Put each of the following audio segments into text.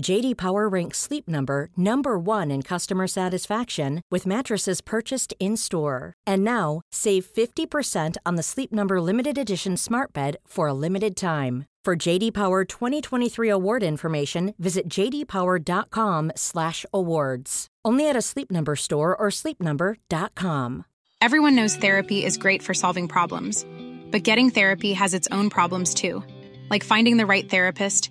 JD Power ranks Sleep Number number 1 in customer satisfaction with mattresses purchased in-store. And now, save 50% on the Sleep Number limited edition Smart Bed for a limited time. For JD Power 2023 award information, visit jdpower.com/awards. Only at a Sleep Number store or sleepnumber.com. Everyone knows therapy is great for solving problems, but getting therapy has its own problems too, like finding the right therapist,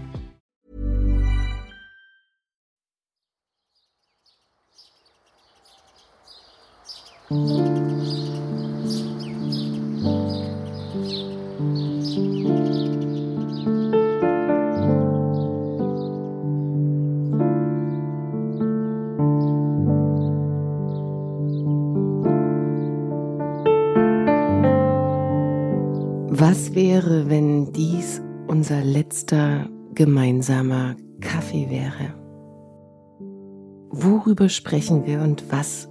Was wäre, wenn dies unser letzter gemeinsamer Kaffee wäre? Worüber sprechen wir und was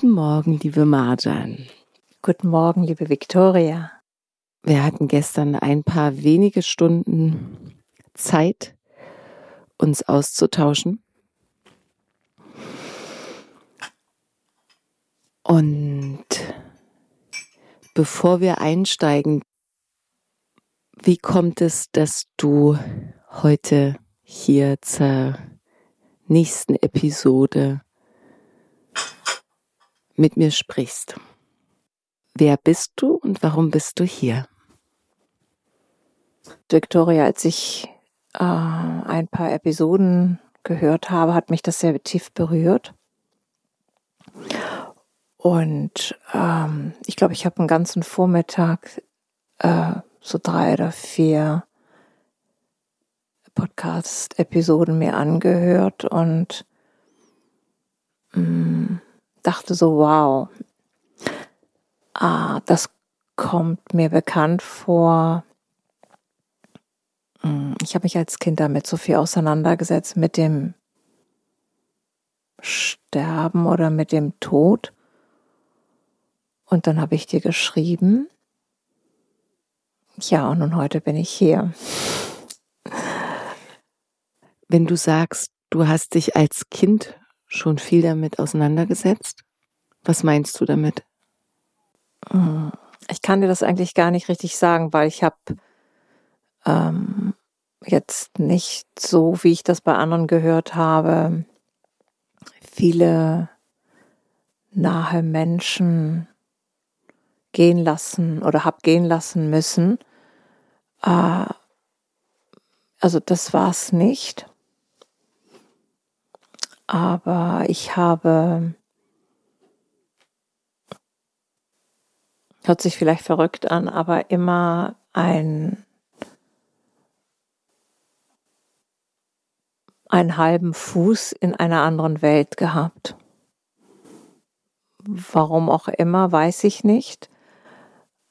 Guten Morgen, liebe Marjan. Guten Morgen, liebe Viktoria. Wir hatten gestern ein paar wenige Stunden Zeit, uns auszutauschen. Und bevor wir einsteigen, wie kommt es, dass du heute hier zur nächsten Episode mit mir sprichst? Wer bist du und warum bist du hier? Victoria, als ich äh, ein paar Episoden gehört habe, hat mich das sehr tief berührt. Und ähm, ich glaube, ich habe einen ganzen Vormittag äh, so drei oder vier Podcast-Episoden mir angehört und mh, mm, dachte so, wow, ah, das kommt mir bekannt vor. Hm, ich habe mich als Kind damit so viel auseinandergesetzt mit dem Sterben oder mit dem Tod. Und dann habe ich dir geschrieben. Ja, und nun heute bin ich hier. Wenn du sagst, du hast dich als Kind schon viel damit auseinandergesetzt, was meinst du damit? Hm, ich kann dir das eigentlich gar nicht richtig sagen, weil ich habe ähm, jetzt nicht so, wie ich das bei anderen gehört habe, viele nahe Menschen gehen lassen oder hab gehen lassen müssen. Äh, also das war es nicht. Aber ich habe, hört sich vielleicht verrückt an, aber immer ein, einen halben Fuß in einer anderen Welt gehabt. Warum auch immer, weiß ich nicht.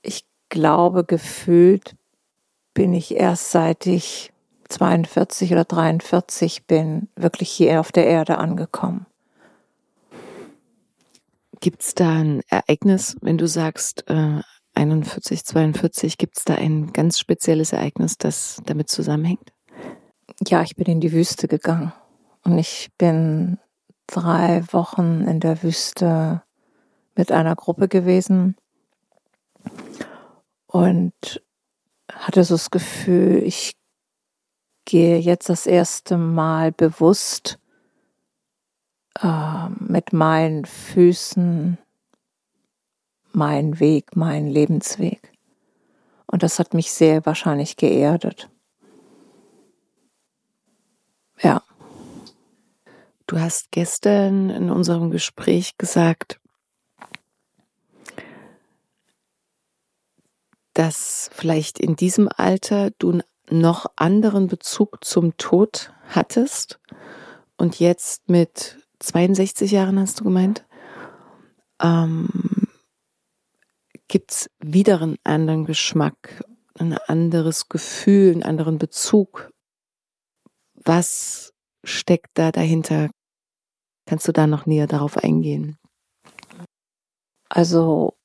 Ich glaube, gefühlt bin ich erst seit ich 42 oder 43 bin, wirklich hier auf der Erde angekommen. Gibt es da ein Ereignis, wenn du sagst äh, 41, 42, gibt es da ein ganz spezielles Ereignis, das damit zusammenhängt? Ja, ich bin in die Wüste gegangen und ich bin drei Wochen in der Wüste mit einer Gruppe gewesen und hatte so das Gefühl, ich gehe jetzt das erste Mal bewusst äh, mit meinen Füßen meinen Weg, meinen Lebensweg. Und das hat mich sehr wahrscheinlich geerdet. Ja. Du hast gestern in unserem Gespräch gesagt, dass vielleicht in diesem Alter du noch anderen Bezug zum Tod hattest und jetzt mit 62 Jahren hast du gemeint, ähm, gibt es wieder einen anderen Geschmack, ein anderes Gefühl, einen anderen Bezug. Was steckt da dahinter? Kannst du da noch näher darauf eingehen? Also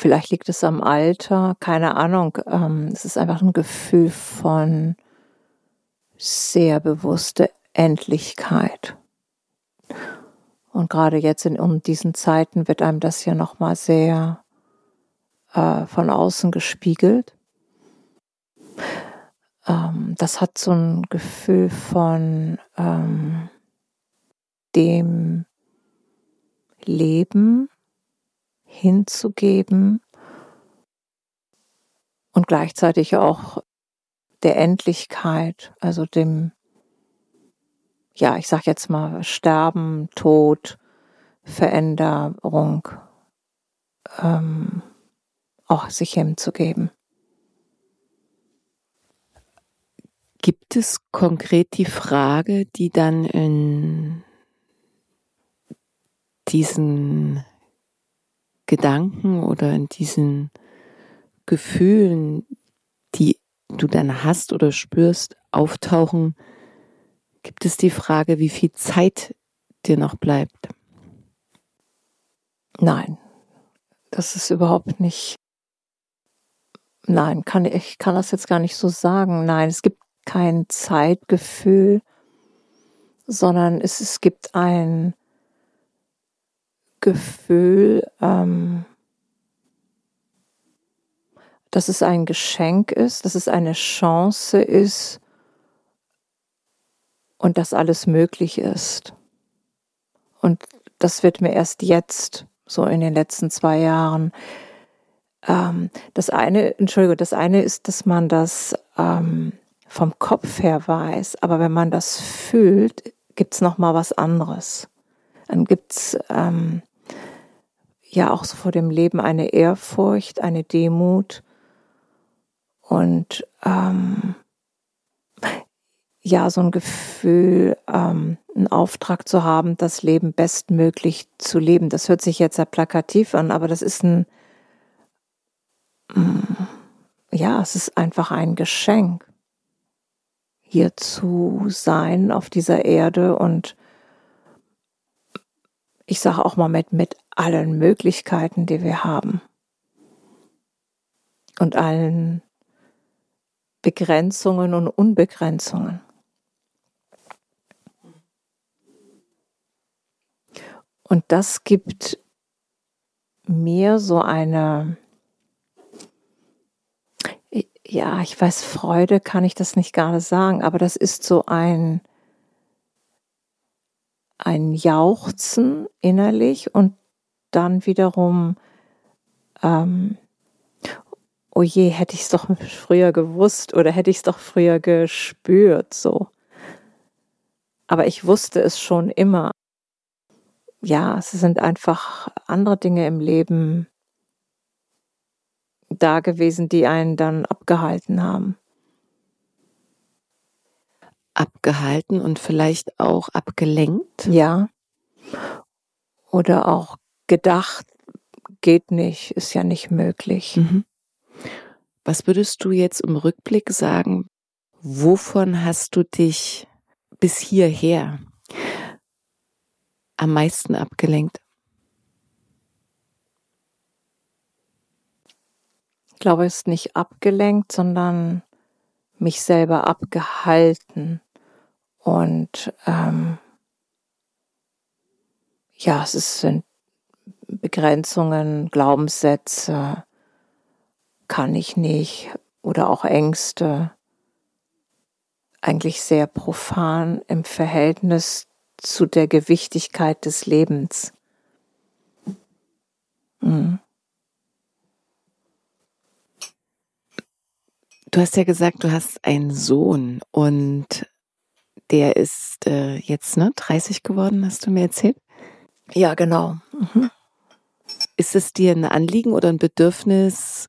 Vielleicht liegt es am Alter, keine Ahnung. Ähm, es ist einfach ein Gefühl von sehr bewusster Endlichkeit. Und gerade jetzt in um diesen Zeiten wird einem das ja nochmal sehr äh, von außen gespiegelt. Ähm, das hat so ein Gefühl von ähm, dem Leben, hinzugeben und gleichzeitig auch der Endlichkeit, also dem, ja, ich sag jetzt mal Sterben, Tod, Veränderung, ähm, auch sich hinzugeben. Gibt es konkret die Frage, die dann in diesen Gedanken oder in diesen Gefühlen, die du dann hast oder spürst, auftauchen, gibt es die Frage, wie viel Zeit dir noch bleibt? Nein, das ist überhaupt nicht. Nein, kann ich kann das jetzt gar nicht so sagen. Nein, es gibt kein Zeitgefühl, sondern es, es gibt ein Gefühl, ähm, dass es ein Geschenk ist, dass es eine Chance ist und dass alles möglich ist. Und das wird mir erst jetzt, so in den letzten zwei Jahren, ähm, das eine, Entschuldigung, das eine ist, dass man das ähm, vom Kopf her weiß, aber wenn man das fühlt, gibt es noch mal was anderes. Dann gibt's ähm, ja auch so vor dem Leben eine Ehrfurcht, eine Demut und ähm, ja, so ein Gefühl, ähm, einen Auftrag zu haben, das Leben bestmöglich zu leben. Das hört sich jetzt sehr plakativ an, aber das ist ein, mm, ja, es ist einfach ein Geschenk, hier zu sein auf dieser Erde und ich sage auch mal mit, mit allen Möglichkeiten, die wir haben und allen Begrenzungen und Unbegrenzungen. Und das gibt mir so eine, ja, ich weiß, Freude kann ich das nicht gerade sagen, aber das ist so ein, ein Jauchzen innerlich und dann wiederum, ähm, oh je, hätte ich es doch früher gewusst oder hätte ich es doch früher gespürt, so. Aber ich wusste es schon immer. Ja, es sind einfach andere Dinge im Leben da gewesen, die einen dann abgehalten haben. Abgehalten und vielleicht auch abgelenkt? Ja. Oder auch gedacht, geht nicht, ist ja nicht möglich. Mhm. Was würdest du jetzt im Rückblick sagen, wovon hast du dich bis hierher am meisten abgelenkt? Ich glaube, es ist nicht abgelenkt, sondern mich selber abgehalten. Und ähm, ja, es sind Begrenzungen, Glaubenssätze, kann ich nicht oder auch Ängste eigentlich sehr profan im Verhältnis zu der Gewichtigkeit des Lebens. Mhm. Du hast ja gesagt, du hast einen Sohn und der ist äh, jetzt ne 30 geworden, hast du mir erzählt? Ja, genau. Mhm. Ist es dir ein Anliegen oder ein Bedürfnis,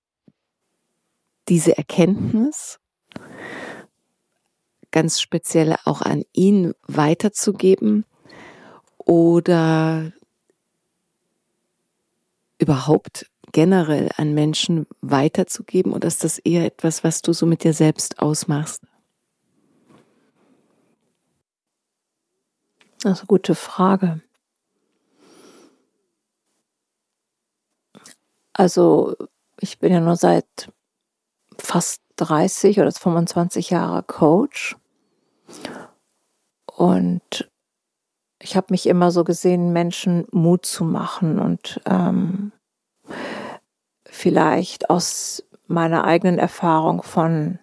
diese Erkenntnis ganz speziell auch an ihn weiterzugeben oder überhaupt generell an Menschen weiterzugeben oder ist das eher etwas, was du so mit dir selbst ausmachst? Das ist eine gute Frage. Also ich bin ja nur seit fast 30 oder 25 Jahre Coach. Und ich habe mich immer so gesehen, Menschen Mut zu machen und ähm, vielleicht aus meiner eigenen Erfahrung von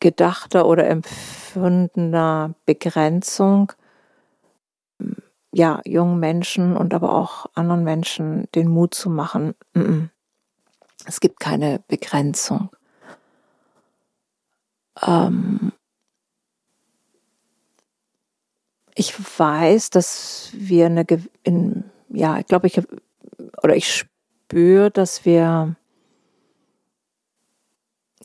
gedachter oder empfundener Begrenzung ja jungen Menschen und aber auch anderen Menschen den Mut zu machen. Es gibt keine Begrenzung. Ähm ich weiß, dass wir eine, in, ja, ich glaube, ich oder ich spüre, dass wir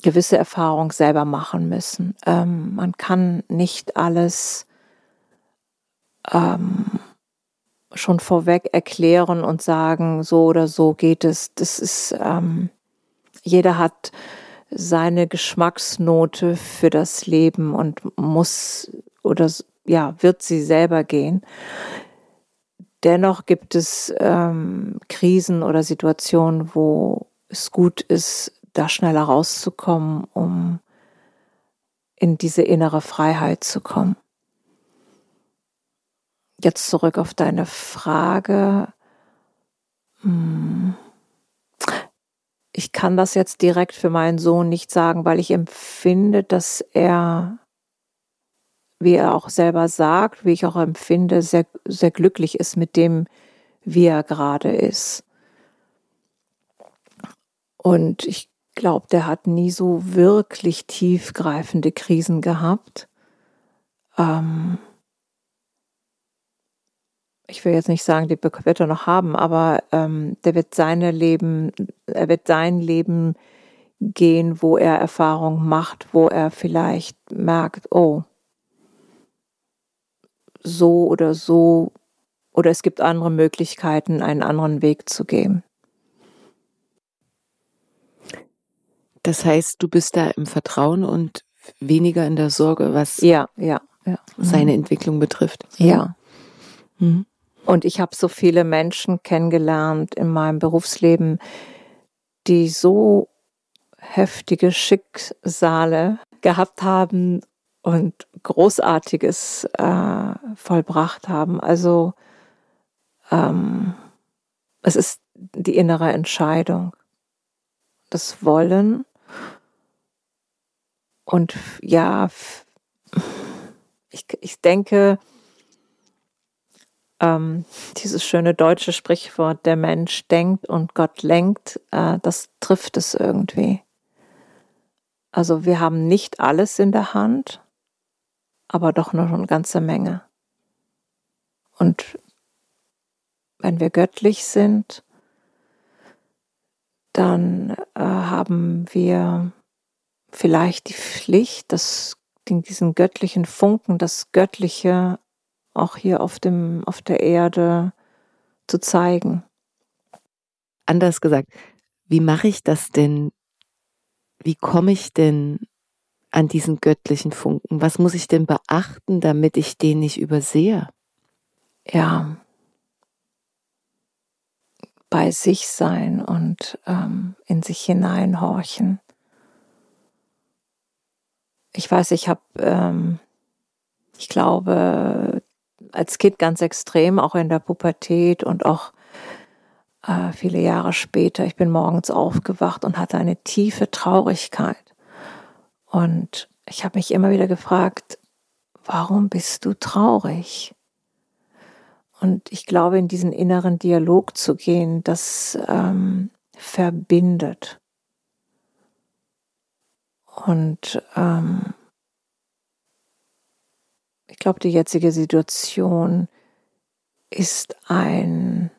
gewisse Erfahrungen selber machen müssen. Ähm, man kann nicht alles ähm, schon vorweg erklären und sagen, so oder so geht es. Das ist, ähm, jeder hat seine Geschmacksnote für das Leben und muss oder ja, wird sie selber gehen. Dennoch gibt es ähm, Krisen oder Situationen, wo es gut ist, da schneller rauszukommen, um in diese innere Freiheit zu kommen. Jetzt zurück auf deine Frage. Hm. Ich kann das jetzt direkt für meinen Sohn nicht sagen, weil ich empfinde, dass er, wie er auch selber sagt, wie ich auch empfinde, sehr, sehr glücklich ist mit dem, wie er gerade ist. Und ich glaube, der hat nie so wirklich tiefgreifende Krisen gehabt. Ähm, ich will jetzt nicht sagen, die wird er noch haben, aber ähm, der wird seine Leben, er wird sein Leben gehen, wo er Erfahrung macht, wo er vielleicht merkt, oh, so oder so, oder es gibt andere Möglichkeiten, einen anderen Weg zu gehen. Das heißt, du bist da im Vertrauen und weniger in der Sorge, was ja, ja, ja. seine mhm. Entwicklung betrifft. Ja. Mhm. Und ich habe so viele Menschen kennengelernt in meinem Berufsleben, die so heftige Schicksale gehabt haben und Großartiges äh, vollbracht haben. Also ähm, es ist die innere Entscheidung, das Wollen und ja, ich, ich denke, ähm, dieses schöne deutsche Sprichwort, der Mensch denkt und Gott lenkt, äh, das trifft es irgendwie. Also wir haben nicht alles in der Hand, aber doch noch eine ganze Menge. Und wenn wir göttlich sind, dann äh, haben wir vielleicht die Pflicht, das, diesen göttlichen Funken, das Göttliche auch hier auf, dem, auf der Erde zu zeigen. Anders gesagt, wie mache ich das denn? Wie komme ich denn an diesen göttlichen Funken? Was muss ich denn beachten, damit ich den nicht übersehe? Ja, bei sich sein und ähm, in sich hineinhorchen. Ich weiß, ich habe, ähm, ich glaube, als Kind ganz extrem, auch in der Pubertät und auch äh, viele Jahre später. Ich bin morgens aufgewacht und hatte eine tiefe Traurigkeit. Und ich habe mich immer wieder gefragt, warum bist du traurig? Und ich glaube, in diesen inneren Dialog zu gehen, das ähm, verbindet. Und ähm, ich glaube, die jetzige Situation ist ein,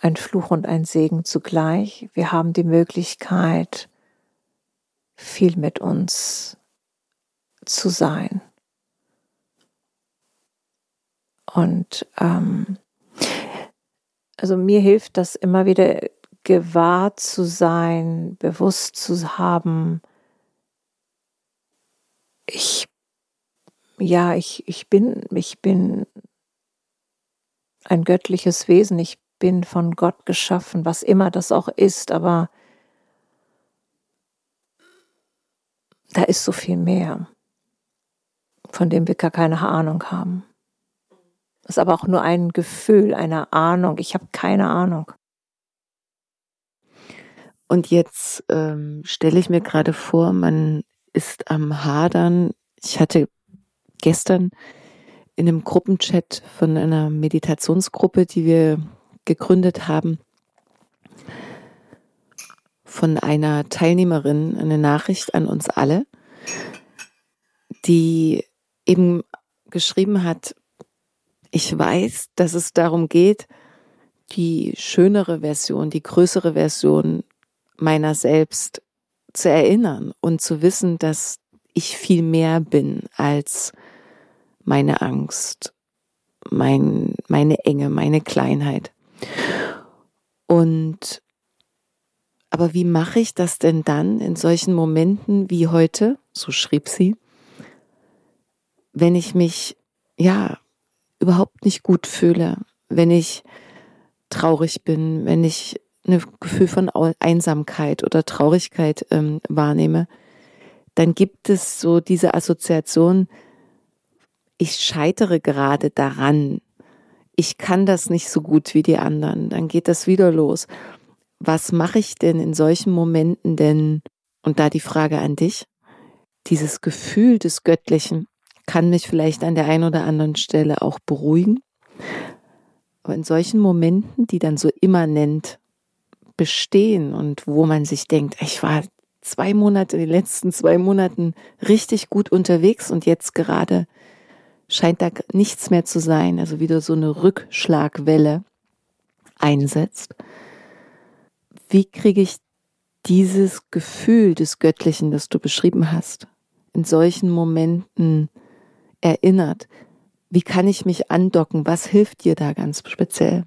ein Fluch und ein Segen zugleich. Wir haben die Möglichkeit, viel mit uns zu sein. Und ähm, also mir hilft das immer wieder gewahr zu sein, bewusst zu haben, ich, ja, ich, ich bin, ich bin ein göttliches Wesen, ich bin von Gott geschaffen, was immer das auch ist, aber da ist so viel mehr, von dem wir gar keine Ahnung haben. Das ist aber auch nur ein Gefühl, eine Ahnung. Ich habe keine Ahnung. Und jetzt ähm, stelle ich mir gerade vor, man ist am Hadern. Ich hatte gestern in einem Gruppenchat von einer Meditationsgruppe, die wir gegründet haben, von einer Teilnehmerin eine Nachricht an uns alle, die eben geschrieben hat, ich weiß, dass es darum geht, die schönere Version, die größere Version meiner selbst zu erinnern und zu wissen, dass ich viel mehr bin als meine Angst, mein, meine Enge, meine Kleinheit. Und aber wie mache ich das denn dann in solchen Momenten wie heute, so schrieb sie, wenn ich mich ja überhaupt nicht gut fühle, wenn ich traurig bin, wenn ich ein Gefühl von Einsamkeit oder Traurigkeit ähm, wahrnehme, dann gibt es so diese Assoziation, ich scheitere gerade daran, ich kann das nicht so gut wie die anderen, dann geht das wieder los. Was mache ich denn in solchen Momenten denn? Und da die Frage an dich, dieses Gefühl des Göttlichen, kann mich vielleicht an der einen oder anderen Stelle auch beruhigen. Aber in solchen Momenten, die dann so immanent bestehen und wo man sich denkt, ich war zwei Monate, die letzten zwei Monaten richtig gut unterwegs und jetzt gerade scheint da nichts mehr zu sein, also wieder so eine Rückschlagwelle einsetzt. Wie kriege ich dieses Gefühl des Göttlichen, das du beschrieben hast, in solchen Momenten erinnert. Wie kann ich mich andocken? Was hilft dir da ganz speziell?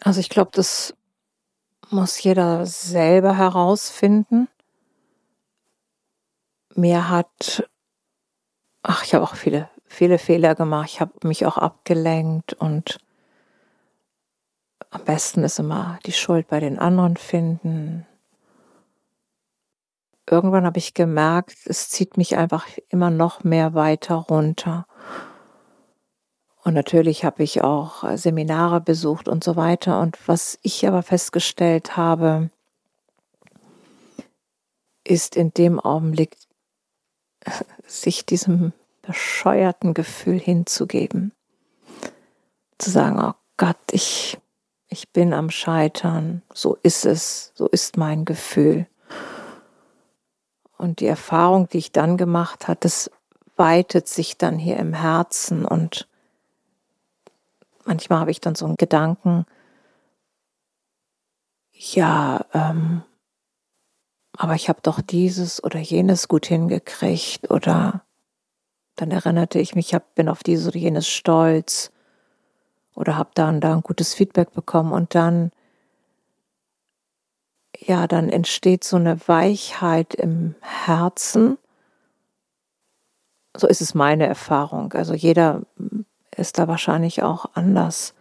Also ich glaube, das muss jeder selber herausfinden. Mir hat, ach, ich habe auch viele, viele Fehler gemacht. Ich habe mich auch abgelenkt und am besten ist immer die Schuld bei den anderen finden irgendwann habe ich gemerkt, es zieht mich einfach immer noch mehr weiter runter. Und natürlich habe ich auch äh, Seminare besucht und so weiter. Und was ich aber festgestellt habe, ist in dem Augenblick, sich diesem bescheuerten Gefühl hinzugeben. Zu sagen, oh Gott, ich, ich bin am Scheitern, so ist es, so ist mein Gefühl. und die Erfahrung, die ich dann gemacht habe, das weitet sich dann hier im Herzen. Und manchmal habe ich dann so einen Gedanken, ja, ähm, aber ich habe doch dieses oder jenes gut hingekriegt. Oder dann erinnerte ich mich, ich bin auf dieses oder jenes stolz oder habe da und da ein gutes Feedback bekommen und dann ja, dann entsteht so eine Weichheit im Herzen. So ist es meine Erfahrung. Also jeder ist da wahrscheinlich auch anders.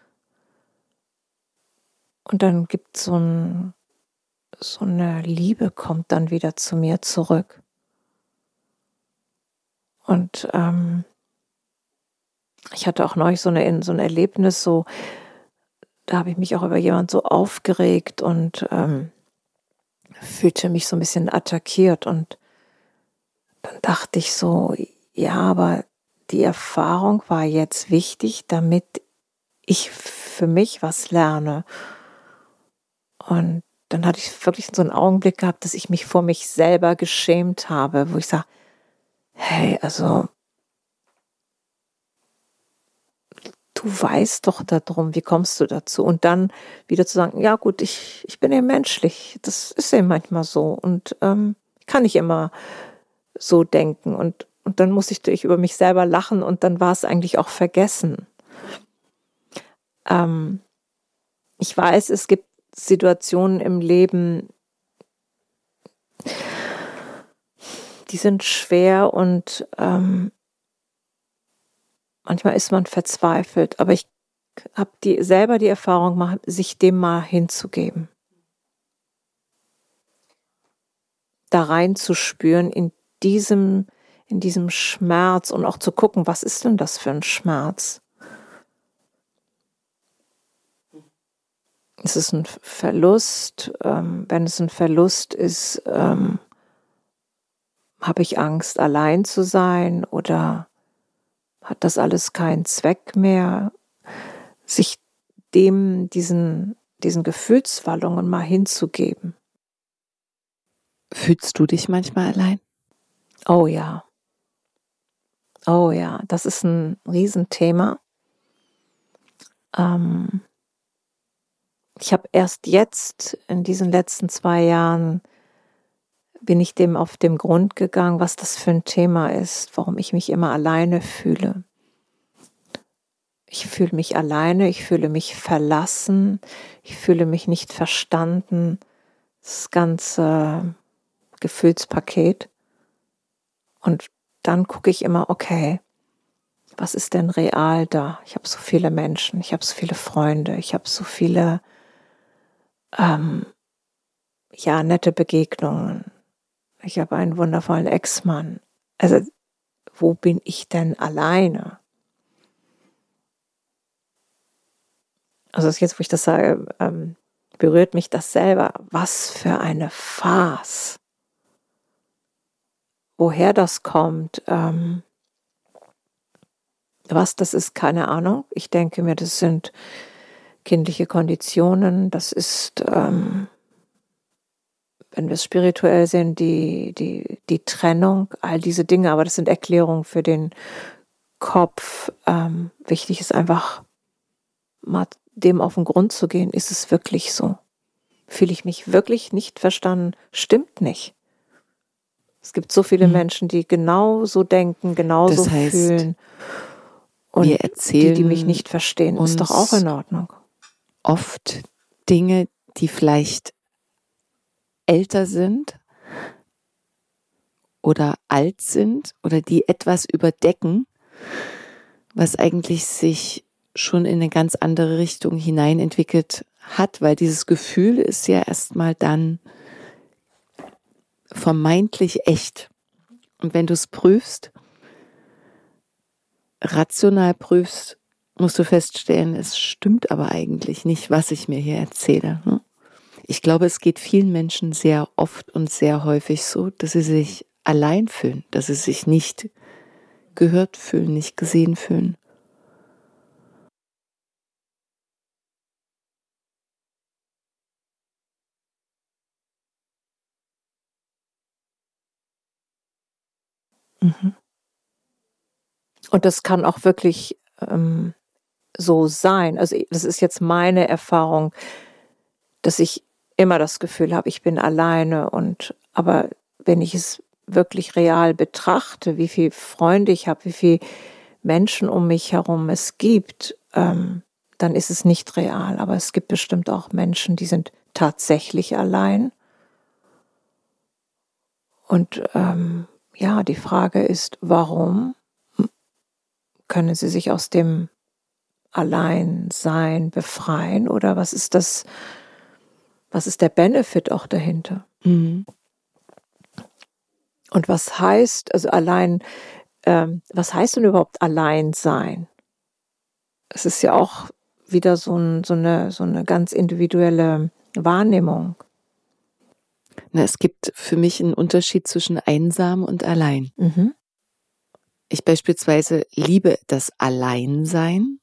Und dann gibt so ein, so eine Liebe kommt dann wieder zu mir zurück. Und ähm, ich hatte auch neulich so, eine, so ein Erlebnis, so, da habe ich mich auch über jemand so aufgeregt und ähm, fühlte mich so ein bisschen attackiert. Und dann dachte ich so, ja, aber die Erfahrung war jetzt wichtig, damit ich für mich was lerne. Und dann hatte ich wirklich so einen Augenblick gehabt, dass ich mich vor mich selber geschämt habe, wo ich sage, hey, also du weißt doch darum, wie kommst du dazu? Und dann wieder zu sagen, ja gut, ich, ich bin eben menschlich, das ist eben manchmal so und ähm, ich kann nicht immer so denken und, und dann muss ich durch über mich selber lachen und dann war es eigentlich auch vergessen. Ähm, ich weiß, es gibt Situationen im Leben, die sind schwer und ähm, manchmal ist man verzweifelt, aber ich habe die, selber die Erfahrung gemacht, sich dem mal hinzugeben. Da reinzuspüren in diesem, in diesem Schmerz und auch zu gucken, was ist denn das für ein Schmerz? Ist es ein Verlust? Ähm, wenn es ein Verlust ist, ähm, habe ich Angst, allein zu sein oder hat das alles keinen Zweck mehr, sich dem, diesen, diesen Gefühlswallungen mal hinzugeben. Fühlst du dich manchmal allein? Oh ja. Oh ja, das ist ein Riesenthema. Ähm, ich habe erst jetzt in diesen letzten zwei Jahren bin ich dem auf den Grund gegangen, was das für ein Thema ist, warum ich mich immer alleine fühle. Ich fühle mich alleine, ich fühle mich verlassen, ich fühle mich nicht verstanden. Das ganze Gefühlspaket. Und dann gucke ich immer, okay, was ist denn real da? Ich habe so viele Menschen, ich habe so viele Freunde, ich habe so viele ähm, ja nette Begegnungen, ich habe einen wundervollen Ex-Mann. Also, wo bin ich denn alleine? Also jetzt, wo ich das sage, ähm, berührt mich das selber. Was für eine Farce. Woher das kommt, ähm, was das ist, keine Ahnung. Ich denke mir, das sind kindliche Konditionen, das ist ähm, wenn wir es spirituell sehen, die, die, die Trennung, all diese Dinge, aber das sind Erklärungen für den Kopf. Ähm, wichtig ist einfach, mal dem auf den Grund zu gehen. Ist es wirklich so? Fühle ich mich wirklich nicht verstanden? Stimmt nicht. Es gibt so viele mhm. Menschen, die genau so denken, genauso das heißt, fühlen. Und wir erzählen die, die mich nicht verstehen, ist doch auch in Ordnung. Oft Dinge, die vielleicht älter sind oder alt sind oder die etwas überdecken, was eigentlich sich schon in eine ganz andere Richtung hinein entwickelt hat, weil dieses Gefühl ist ja erstmal dann vermeintlich echt. Und wenn du es prüfst, rational prüfst, musst du feststellen, es stimmt aber eigentlich nicht, was ich mir hier erzähle. Ich glaube, es geht vielen Menschen sehr oft und sehr häufig so, dass sie sich allein fühlen, dass sie sich nicht gehört fühlen, nicht gesehen fühlen. Mhm. Und das kann auch wirklich ähm, so sein. Also das ist jetzt meine Erfahrung, dass ich immer das Gefühl habe, ich bin alleine und aber wenn ich es wirklich real betrachte, wie viele Freunde ich habe, wie viele Menschen um mich herum es gibt, ähm, dann ist es nicht real. Aber es gibt bestimmt auch Menschen, die sind tatsächlich allein. Und ähm, ja, die Frage ist, warum können sie sich aus dem Alleinsein befreien oder was ist das, was ist der Benefit auch dahinter? Mhm. Und was heißt, also allein, ähm, was heißt denn überhaupt allein sein? Es ist ja auch wieder so, ein, so, eine, so eine ganz individuelle Wahrnehmung. Na, es gibt für mich einen Unterschied zwischen einsam und allein. Mhm. Ich beispielsweise liebe das Alleinsein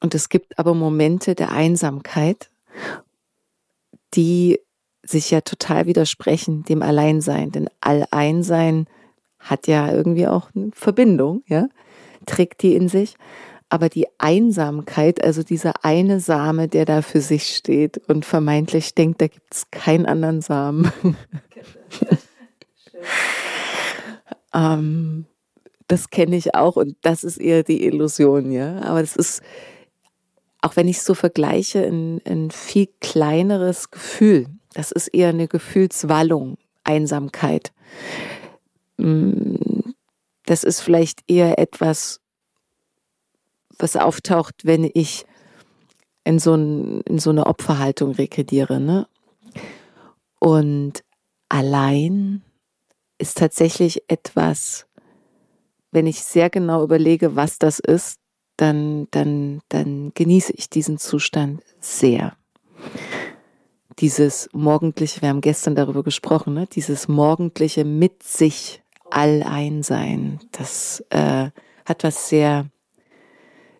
und es gibt aber Momente der Einsamkeit, die sich ja total widersprechen dem Alleinsein. Denn Alleinsein hat ja irgendwie auch eine Verbindung, ja, trägt die in sich. Aber die Einsamkeit, also dieser eine Same, der da für sich steht und vermeintlich denkt, da gibt es keinen anderen Samen. ähm, das kenne ich auch und das ist eher die Illusion, ja. Aber das ist, auch wenn ich es so vergleiche, ein, ein viel kleineres Gefühl. Das ist eher eine Gefühlswallung, Einsamkeit. Mm, das ist vielleicht eher etwas, was auftaucht, wenn ich in so, ein, in so eine Opferhaltung rekrediere. Ne? Und allein ist tatsächlich etwas, wenn ich sehr genau überlege, was das ist, dann, dann, dann genieße ich diesen Zustand sehr dieses morgendliche, wir haben gestern darüber gesprochen, ne? dieses morgendliche mit sich allein sein, das äh, hat was sehr,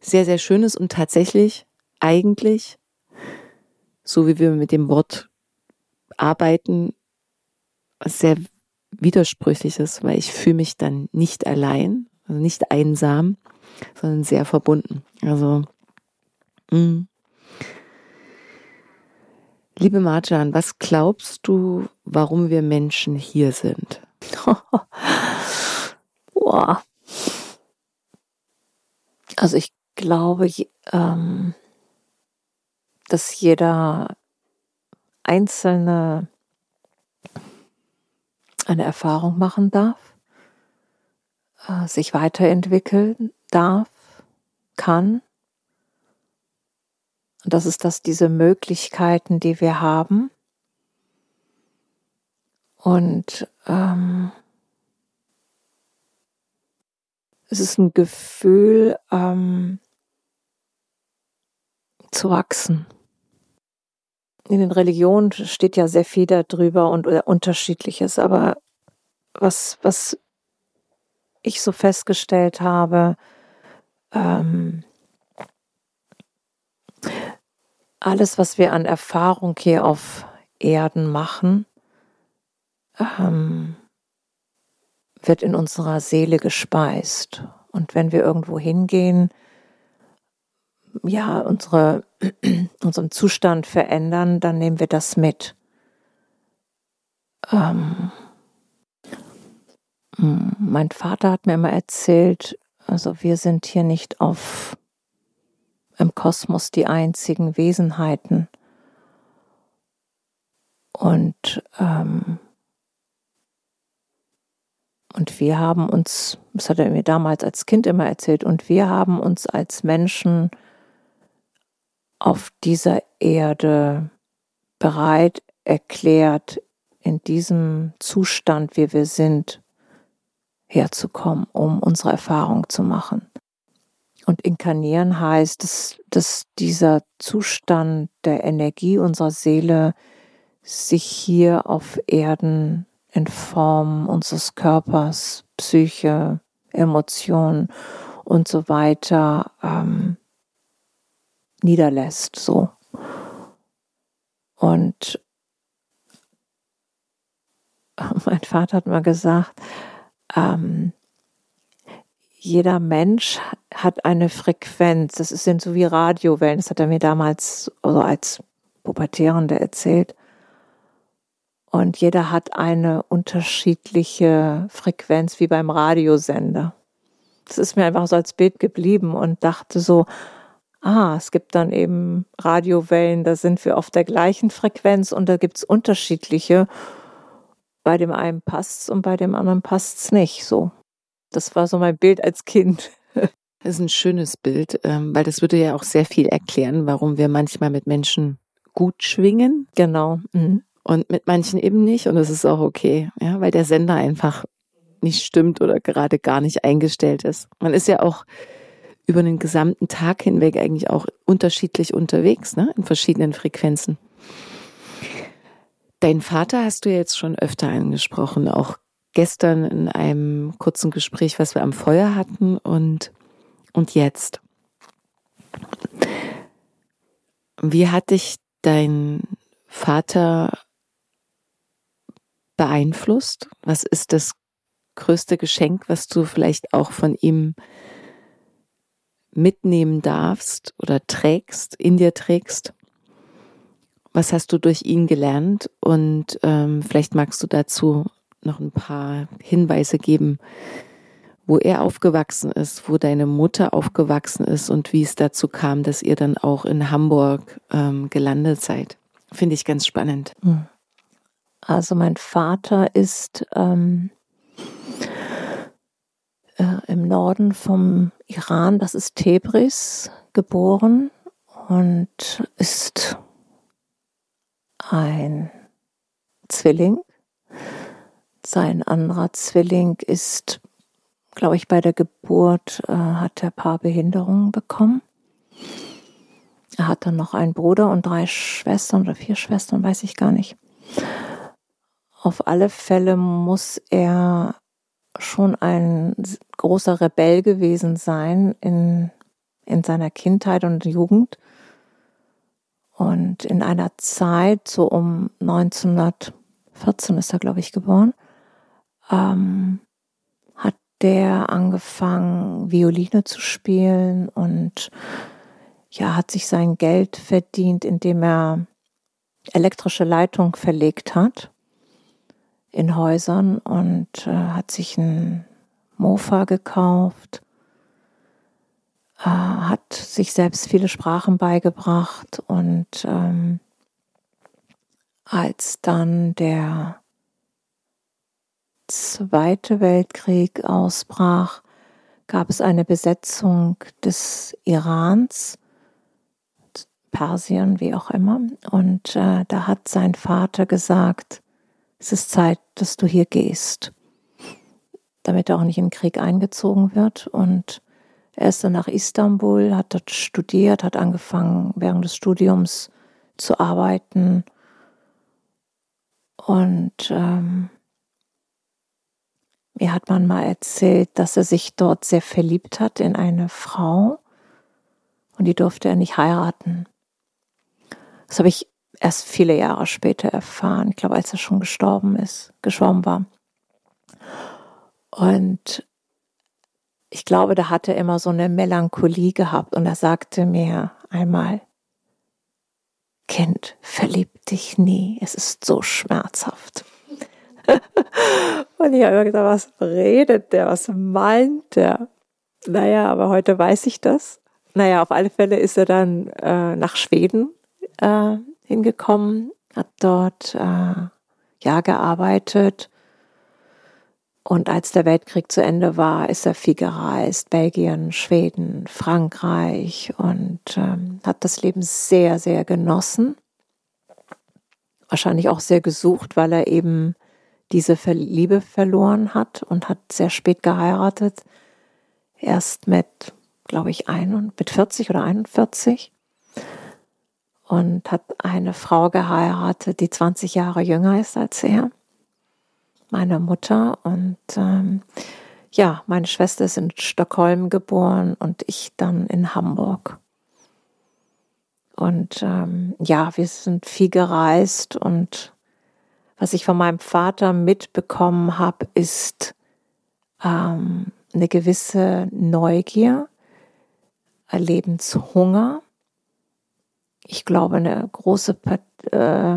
sehr, sehr Schönes und tatsächlich eigentlich, so wie wir mit dem Wort arbeiten, was sehr widersprüchliches, weil ich fühle mich dann nicht allein, also nicht einsam, sondern sehr verbunden. Also mh. Mm. Liebe Marjan, was glaubst du, warum wir Menschen hier sind? Boah. Also ich glaube, ähm, dass jeder Einzelne eine Erfahrung machen darf, äh, sich weiterentwickeln darf, kann und das ist das, diese Möglichkeiten, die wir haben. Und ähm, es ist ein Gefühl ähm, zu wachsen. In den Religionen steht ja sehr viel darüber und unterschiedliches, aber was, was ich so festgestellt habe, ähm, alles, was wir an Erfahrung hier auf Erden machen, ähm, wird in unserer Seele gespeist. Und wenn wir irgendwo hingehen, ja, unsere, unseren Zustand verändern, dann nehmen wir das mit. Ähm, mein Vater hat mir immer erzählt, also wir sind hier nicht auf im Kosmos die einzigen Wesenheiten. Und, ähm, und wir haben uns, das hat er mir damals als Kind immer erzählt, und wir haben uns als Menschen auf dieser Erde bereit erklärt, in diesem Zustand, wie wir sind, herzukommen, um unsere Erfahrung zu machen. Und inkarnieren heißt, dass, dass dieser Zustand der Energie unserer Seele sich hier auf Erden in Form unseres Körpers, Psyche, Emotionen und so weiter ähm, niederlässt. So. Und mein Vater hat mal gesagt, ähm, jeder Mensch hat eine Frequenz. Das sind so wie Radiowellen. Das hat er mir damals also als Pubertierende erzählt. Und jeder hat eine unterschiedliche Frequenz wie beim Radiosender. Das ist mir einfach so als Bild geblieben und dachte so, ah, es gibt dann eben Radiowellen, da sind wir auf der gleichen Frequenz und da gibt es unterschiedliche. Bei dem einen passt es und bei dem anderen passt es nicht so. Das war so mein Bild als Kind. Das ist ein schönes Bild, ähm, weil das würde ja auch sehr viel erklären, warum wir manchmal mit Menschen gut schwingen. Genau. Mhm. Und mit manchen eben nicht. Und das ist auch okay, ja, weil der Sender einfach nicht stimmt oder gerade gar nicht eingestellt ist. Man ist ja auch über den gesamten Tag hinweg eigentlich auch unterschiedlich unterwegs, ne, in verschiedenen Frequenzen. Dein Vater hast du jetzt schon öfter angesprochen, auch gestern in einem kurzen Gespräch, was wir am Feuer hatten und, und jetzt. Wie hat dich dein Vater beeinflusst? Was ist das größte Geschenk, was du vielleicht auch von ihm mitnehmen darfst oder trägst, in dir trägst? Was hast du durch ihn gelernt? Und ähm, vielleicht magst du dazu noch ein paar Hinweise geben, wo er aufgewachsen ist, wo deine Mutter aufgewachsen ist und wie es dazu kam, dass ihr dann auch in Hamburg ähm, gelandet seid. Finde ich ganz spannend. Hm. Also mein Vater ist ähm, äh, im Norden vom Iran, das ist Tebris, geboren und ist ein Zwilling sein anderer Zwilling ist, glaube ich, bei der Geburt äh, hat er paar Behinderungen bekommen. Er hat dann noch einen Bruder und drei Schwestern oder vier Schwestern, weiß ich gar nicht. Auf alle Fälle muss er schon ein großer Rebell gewesen sein in, in seiner Kindheit und Jugend. Und in einer Zeit, so um 1914 ist er, glaube ich, geboren, ähm, hat der angefangen, Violine zu spielen und ja, hat sich sein Geld verdient, indem er elektrische Leitung verlegt hat in Häusern und äh, hat sich ein Mofa gekauft, äh, hat sich selbst viele Sprachen beigebracht und ähm, als dann der Zweite Weltkrieg ausbrach, gab es eine Besetzung des Irans, Persien, wie auch immer. Und äh, da hat sein Vater gesagt, es ist Zeit, dass du hier gehst, damit er auch nicht in den Krieg eingezogen wird. Und er ist dann nach Istanbul, hat dort studiert, hat angefangen, während des Studiums zu arbeiten. Und ähm, mir hat man mal erzählt, dass er sich dort sehr verliebt hat in eine Frau und die durfte er nicht heiraten. Das habe ich erst viele Jahre später erfahren, ich glaube, als er schon gestorben ist, gestorben war. Und ich glaube, da hat er immer so eine Melancholie gehabt und er sagte mir einmal, Kind, verlieb dich nie, es ist so schmerzhaft. und ich habe immer gesagt, was redet der, was meint der? Naja, aber heute weiß ich das. Naja, auf alle Fälle ist er dann äh, nach Schweden äh, hingekommen, hat dort äh, ja gearbeitet. Und als der Weltkrieg zu Ende war, ist er viel gereist, Belgien, Schweden, Frankreich und ähm, hat das Leben sehr, sehr genossen. Wahrscheinlich auch sehr gesucht, weil er eben diese Liebe verloren hat und hat sehr spät geheiratet. Erst mit, glaube ich, ein, mit 40 oder 41. Und hat eine Frau geheiratet, die 20 Jahre jünger ist als er. Meine Mutter. Und ähm, ja, meine Schwester ist in Stockholm geboren und ich dann in Hamburg. Und ähm, ja, wir sind viel gereist und was ich von meinem Vater mitbekommen habe, ist ähm, eine gewisse Neugier, Lebenshunger. Ich glaube, eine große, äh,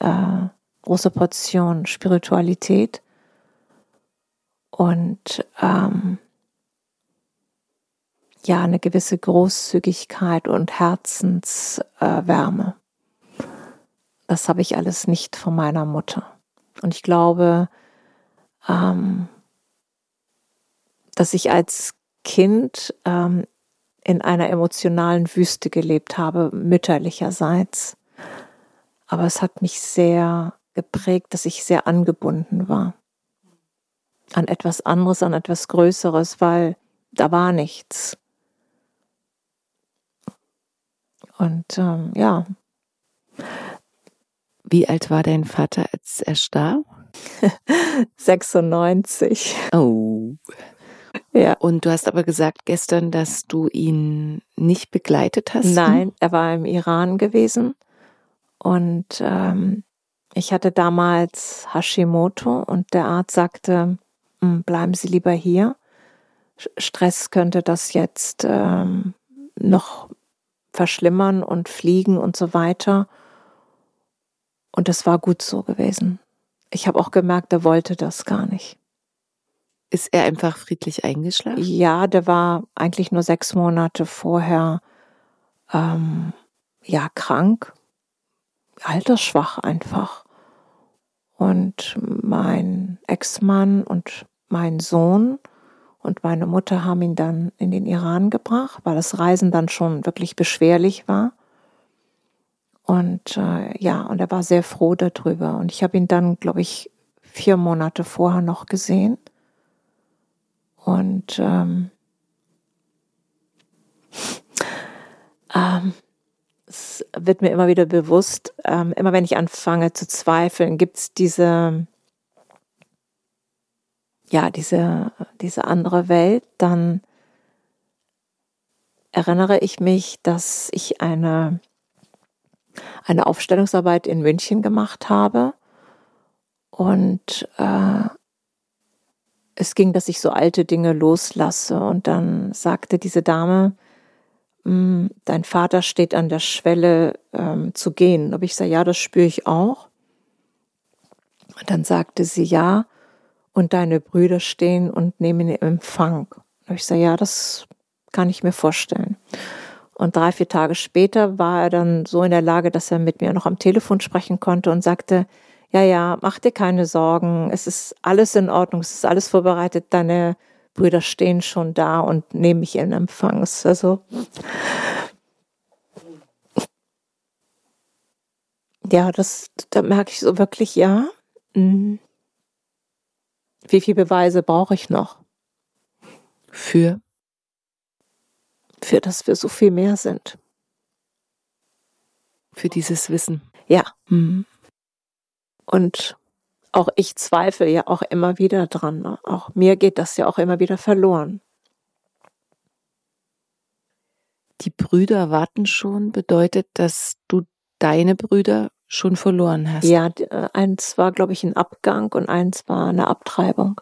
äh, große Portion Spiritualität und ähm, ja, eine gewisse Großzügigkeit und Herzenswärme. Äh, das habe ich alles nicht von meiner Mutter. Und ich glaube, ähm, dass ich als Kind ähm, in einer emotionalen Wüste gelebt habe, mütterlicherseits. Aber es hat mich sehr geprägt, dass ich sehr angebunden war an etwas anderes, an etwas Größeres, weil da war nichts. Und ähm, ja. Wie alt war dein Vater, als er starb? 96. Oh. Ja. Und du hast aber gesagt gestern, dass du ihn nicht begleitet hast. Nein, er war im Iran gewesen. Und ähm, ich hatte damals Hashimoto und der Arzt sagte, hm, bleiben Sie lieber hier. Stress könnte das jetzt ähm, noch verschlimmern und fliegen und so weiter. Und das war gut so gewesen. Ich habe auch gemerkt, er wollte das gar nicht. Ist er einfach friedlich eingeschlafen? Ja, der war eigentlich nur sechs Monate vorher ähm, ja krank, altersschwach einfach. Und mein Ex-Mann und mein Sohn und meine Mutter haben ihn dann in den Iran gebracht, weil das Reisen dann schon wirklich beschwerlich war. Und äh, ja, und er war sehr froh darüber. Und ich habe ihn dann, glaube ich, vier Monate vorher noch gesehen. Und ähm, ähm, es wird mir immer wieder bewusst, ähm, immer wenn ich anfange zu zweifeln, gibt es diese, ja, diese, diese andere Welt, dann erinnere ich mich, dass ich eine, eine Aufstellungsarbeit in München gemacht habe. Und äh, es ging, dass ich so alte Dinge loslasse. Und dann sagte diese Dame, hm, dein Vater steht an der Schwelle ähm, zu gehen. Aber ich sage, ja, das spüre ich auch. Und dann sagte sie, ja, und deine Brüder stehen und nehmen den Empfang. Und ich sage, ja, das kann ich mir vorstellen. Und drei, vier Tage später war er dann so in der Lage, dass er mit mir noch am Telefon sprechen konnte und sagte, ja, ja, mach dir keine Sorgen, es ist alles in Ordnung, es ist alles vorbereitet, deine Brüder stehen schon da und nehmen mich in Empfang. Also, ja, das, da merke ich so wirklich, ja, mhm. wie viele Beweise brauche ich noch? Für? Für, dass wir so viel mehr sind. Für dieses Wissen. Ja. Mhm. Und auch ich zweifle ja auch immer wieder dran. Ne? Auch mir geht das ja auch immer wieder verloren. Die Brüder warten schon, bedeutet, dass du deine Brüder schon verloren hast. Ja, äh, eins war, glaube ich, ein Abgang und eins war eine Abtreibung.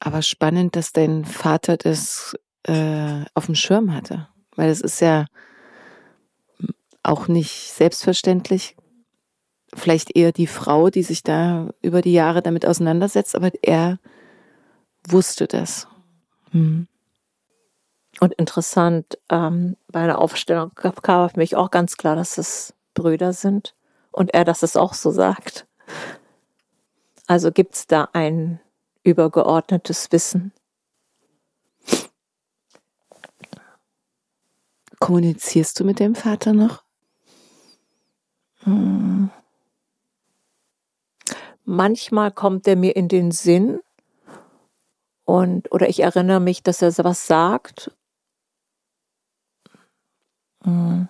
Aber spannend, dass dein Vater das äh, auf dem Schirm hatte. Weil es ist ja auch nicht selbstverständlich, vielleicht eher die Frau, die sich da über die Jahre damit auseinandersetzt, aber er wusste das. Mhm. Und interessant, ähm, bei einer Aufstellung kam für mich auch ganz klar, dass es Brüder sind und er, dass es auch so sagt. Also gibt es da ein übergeordnetes Wissen. Kommunizierst du mit dem Vater noch? Hm. Manchmal kommt er mir in den Sinn und oder ich erinnere mich, dass er was sagt. Hm.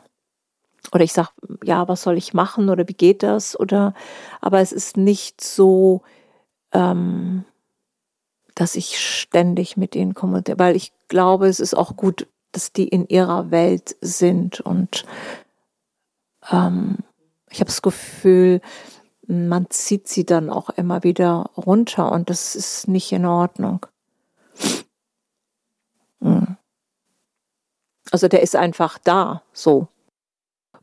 Oder ich sage, ja, was soll ich machen oder wie geht das? Oder aber es ist nicht so, ähm, dass ich ständig mit ihnen kommuniziere, weil ich glaube, es ist auch gut, dass die in ihrer Welt sind und ähm, ich habe das Gefühl, man zieht sie dann auch immer wieder runter und das ist nicht in Ordnung. Hm. Also der ist einfach da, so.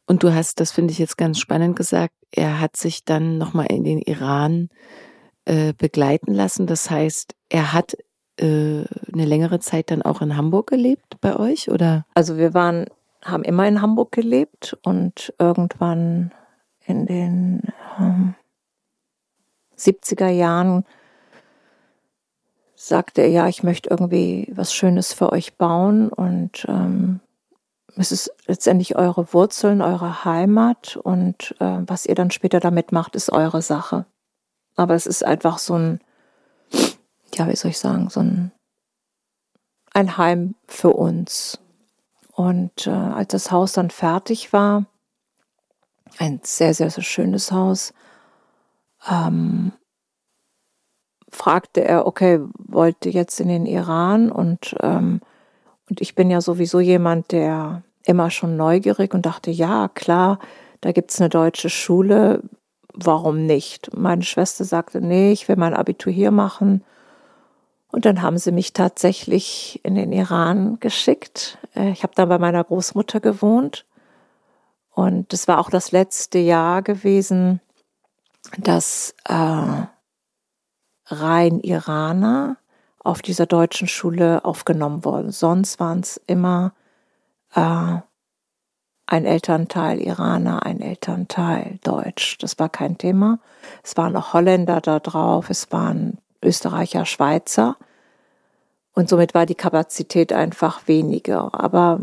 Und du hast, das finde ich jetzt ganz spannend gesagt, er hat sich dann nochmal in den Iran äh, begleiten lassen. Das heißt, er hat äh, eine längere Zeit dann auch in Hamburg gelebt bei euch, oder? Also wir waren, haben immer in Hamburg gelebt und irgendwann in den ähm, 70er Jahren sagte er, ja, ich möchte irgendwie was Schönes für euch bauen und ähm, es ist letztendlich eure Wurzeln, eure Heimat und äh, was ihr dann später damit macht, ist eure Sache. Aber es ist einfach so ein, ja, wie soll ich sagen, so ein, ein Heim für uns. Und äh, als das Haus dann fertig war, ein sehr, sehr, sehr schönes Haus, ähm, fragte er, okay, wollte jetzt in den Iran und ähm, und ich bin ja sowieso jemand, der immer schon neugierig und dachte, ja, klar, da gibt's eine deutsche Schule, warum nicht? Meine Schwester sagte, nee, ich will mein Abitur hier machen. Und dann haben sie mich tatsächlich in den Iran geschickt. Äh, ich habe da bei meiner Großmutter gewohnt. Und es war auch das letzte Jahr gewesen, dass äh, rein Iraner auf dieser deutschen Schule aufgenommen worden. Sonst waren es immer äh, ein Elternteil Iraner, ein Elternteil Deutsch. Das war kein Thema. Es waren auch Holländer da drauf, es waren Österreicher, Schweizer. Und somit war die Kapazität einfach weniger. Aber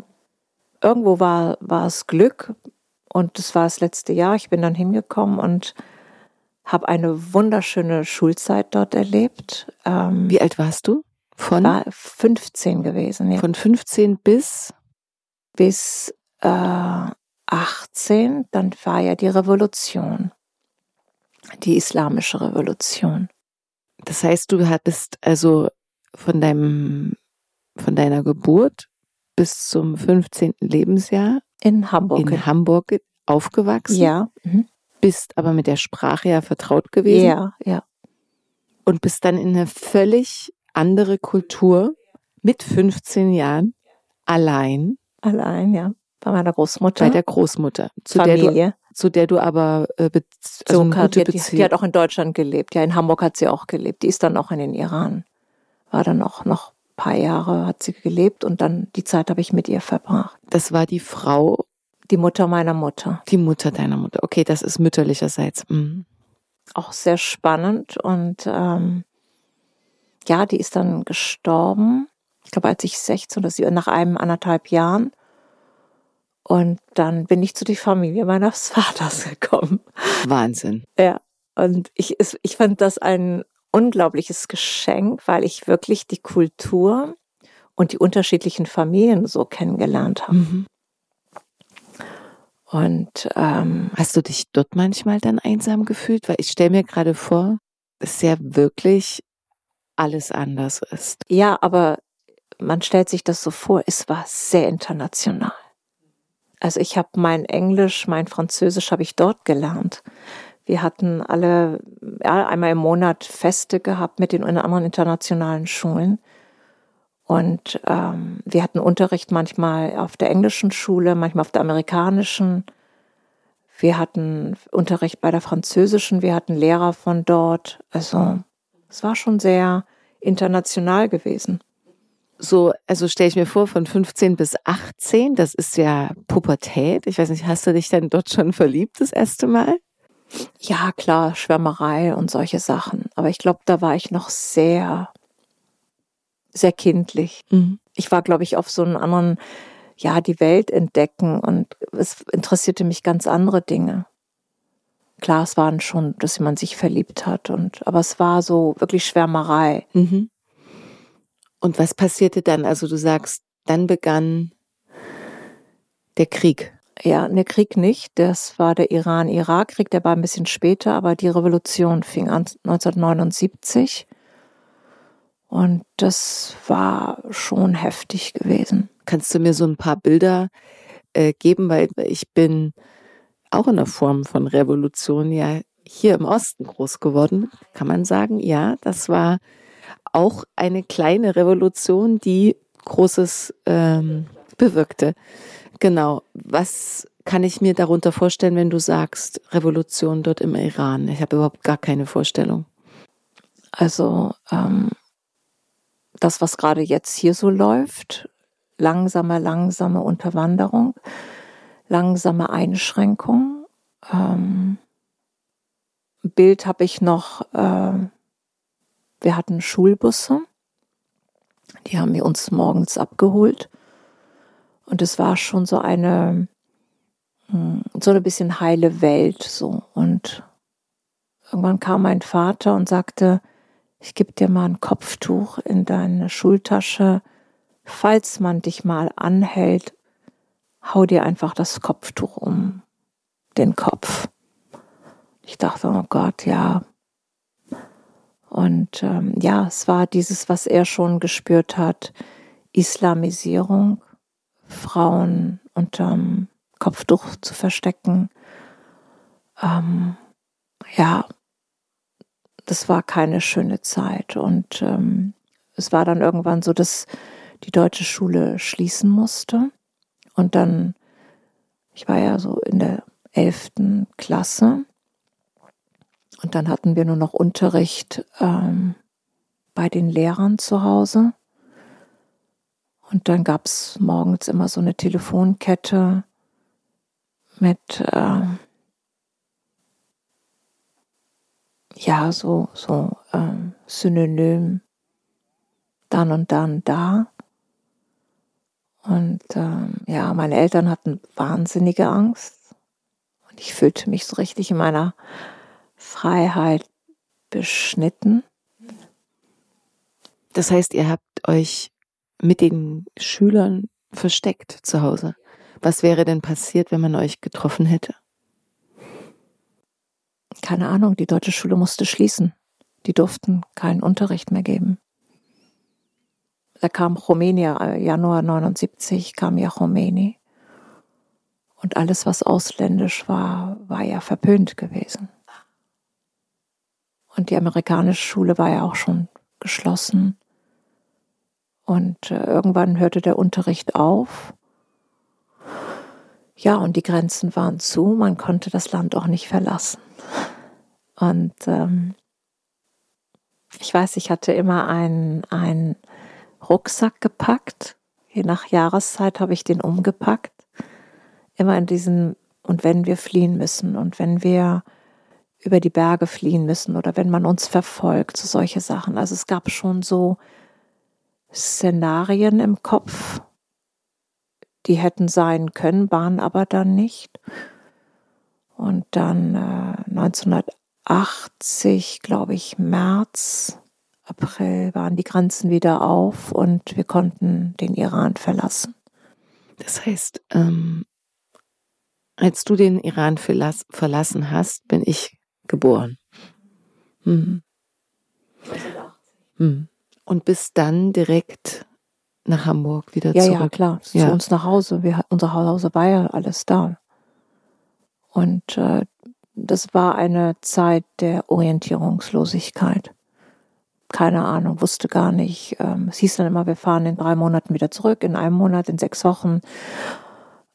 irgendwo war, war es Glück. Und das war das letzte Jahr. Ich bin dann hingekommen und habe eine wunderschöne Schulzeit dort erlebt. Ähm, Wie alt warst du? Von? War 15 gewesen, ja. Von 15 bis? Bis äh, 18, dann war ja die Revolution. Die islamische Revolution. Das heißt, du hattest also von deinem, von deiner Geburt bis zum 15. Lebensjahr in Hamburg, in Hamburg aufgewachsen? Ja. Mhm bist aber mit der Sprache ja vertraut gewesen. Ja, ja. Und bist dann in eine völlig andere Kultur mit 15 Jahren allein. Allein, ja. Bei meiner Großmutter. Bei der Großmutter. Zu Familie. Der du, zu der du aber äh, also so, eine gute die, die, die hat auch in Deutschland gelebt. Ja, in Hamburg hat sie auch gelebt. Die ist dann auch in den Iran. War dann auch noch paar Jahre hat sie gelebt und dann die Zeit habe ich mit ihr verbracht. Das war die Frau die Mutter meiner Mutter. Die Mutter deiner Mutter. Okay, das ist mütterlicherseits. Mhm. Auch sehr spannend. Und ähm, ja, die ist dann gestorben. Ich glaube, als ich 16 oder sie nach einem anderthalb Jahren. Und dann bin ich zu die Familie meines Vaters gekommen. Wahnsinn. Ja. Und ich, ich fand das ein unglaubliches Geschenk, weil ich wirklich die Kultur und die unterschiedlichen Familien so kennengelernt habe. Mhm. Und ähm, hast du dich dort manchmal dann einsam gefühlt? Weil ich stelle mir gerade vor, dass ja wirklich alles anders ist. Ja, aber man stellt sich das so vor, es war sehr international. Also ich habe mein Englisch, mein Französisch habe ich dort gelernt. Wir hatten alle ja, einmal im Monat Feste gehabt mit den anderen internationalen Schulen. Und ähm, wir hatten Unterricht manchmal auf der englischen Schule, manchmal auf der amerikanischen. Wir hatten Unterricht bei der französischen, wir hatten Lehrer von dort. Also es war schon sehr international gewesen. So, also stelle ich mir vor, von 15 bis 18, das ist ja Pubertät. Ich weiß nicht, hast du dich dann dort schon verliebt das erste Mal? Ja, klar, Schwärmerei und solche Sachen. Aber ich glaube, da war ich noch sehr sehr kindlich. Mhm. Ich war, glaube ich, auf so einen anderen, ja, die Welt entdecken und es interessierte mich ganz andere Dinge. Klar, es waren schon, dass man sich verliebt hat und, aber es war so wirklich Schwärmerei. Mhm. Und was passierte dann? Also du sagst, dann begann der Krieg. Ja, der Krieg nicht. Das war der Iran-Irak-Krieg, der war ein bisschen später, aber die Revolution fing an 1979. Und das war schon heftig gewesen. Kannst du mir so ein paar Bilder äh, geben, weil ich bin auch in der Form von Revolution ja hier im Osten groß geworden, kann man sagen. Ja, das war auch eine kleine Revolution, die großes ähm, bewirkte. Genau. Was kann ich mir darunter vorstellen, wenn du sagst Revolution dort im Iran? Ich habe überhaupt gar keine Vorstellung. Also ähm, das, was gerade jetzt hier so läuft, langsame, langsame Unterwanderung, langsame Einschränkung. Ähm, Bild habe ich noch, äh, wir hatten Schulbusse, die haben wir uns morgens abgeholt. Und es war schon so eine, hm, so ein bisschen heile Welt, so. Und irgendwann kam mein Vater und sagte, ich gebe dir mal ein Kopftuch in deine Schultasche. Falls man dich mal anhält, hau dir einfach das Kopftuch um den Kopf. Ich dachte, oh Gott, ja. Und ähm, ja, es war dieses, was er schon gespürt hat, Islamisierung, Frauen unterm Kopftuch zu verstecken. Ähm, ja, das war keine schöne Zeit. Und ähm, es war dann irgendwann so, dass die deutsche Schule schließen musste. Und dann, ich war ja so in der elften Klasse. Und dann hatten wir nur noch Unterricht ähm, bei den Lehrern zu Hause. Und dann gab es morgens immer so eine Telefonkette mit äh, ja, so, so ähm, Synonym dann und dann da. Und ähm, ja, meine Eltern hatten wahnsinnige Angst. Und ich fühlte mich so richtig in meiner Freiheit beschnitten. Das heißt, ihr habt euch mit den Schülern versteckt zu Hause. Was wäre denn passiert, wenn man euch getroffen hätte? keine Ahnung, die deutsche Schule musste schließen. Die durften keinen Unterricht mehr geben. Da kam Khomeini, äh, Januar 79 kam ja Khomeini. Und alles, was ausländisch war, war ja verpönt gewesen. Und die amerikanische Schule war ja auch schon geschlossen. Und äh, irgendwann hörte der Unterricht auf. Ja, und die Grenzen waren zu. Man konnte das Land auch nicht verlassen. Und ähm, ich weiß, ich hatte immer einen, Rucksack gepackt. Je nach Jahreszeit habe ich den umgepackt. Immer in diesen, und wenn wir fliehen müssen und wenn wir über die Berge fliehen müssen oder wenn man uns verfolgt, so solche Sachen. Also es gab schon so Szenarien im Kopf, die hätten sein können, waren aber dann nicht. Und dann äh, 1980, glaube ich, März, April waren die Grenzen wieder auf und wir konnten den Iran verlassen. Das heißt, ähm, als du den Iran verlass, verlassen hast, bin ich geboren. Hm. Hm. Und bist dann direkt nach Hamburg wieder ja, zurück. Ja, klar, ja. zu uns nach Hause. Wir, unser Hause war ja alles da. Und äh, das war eine Zeit der Orientierungslosigkeit. Keine Ahnung, wusste gar nicht. Ähm, es hieß dann immer, wir fahren in drei Monaten wieder zurück, in einem Monat, in sechs Wochen.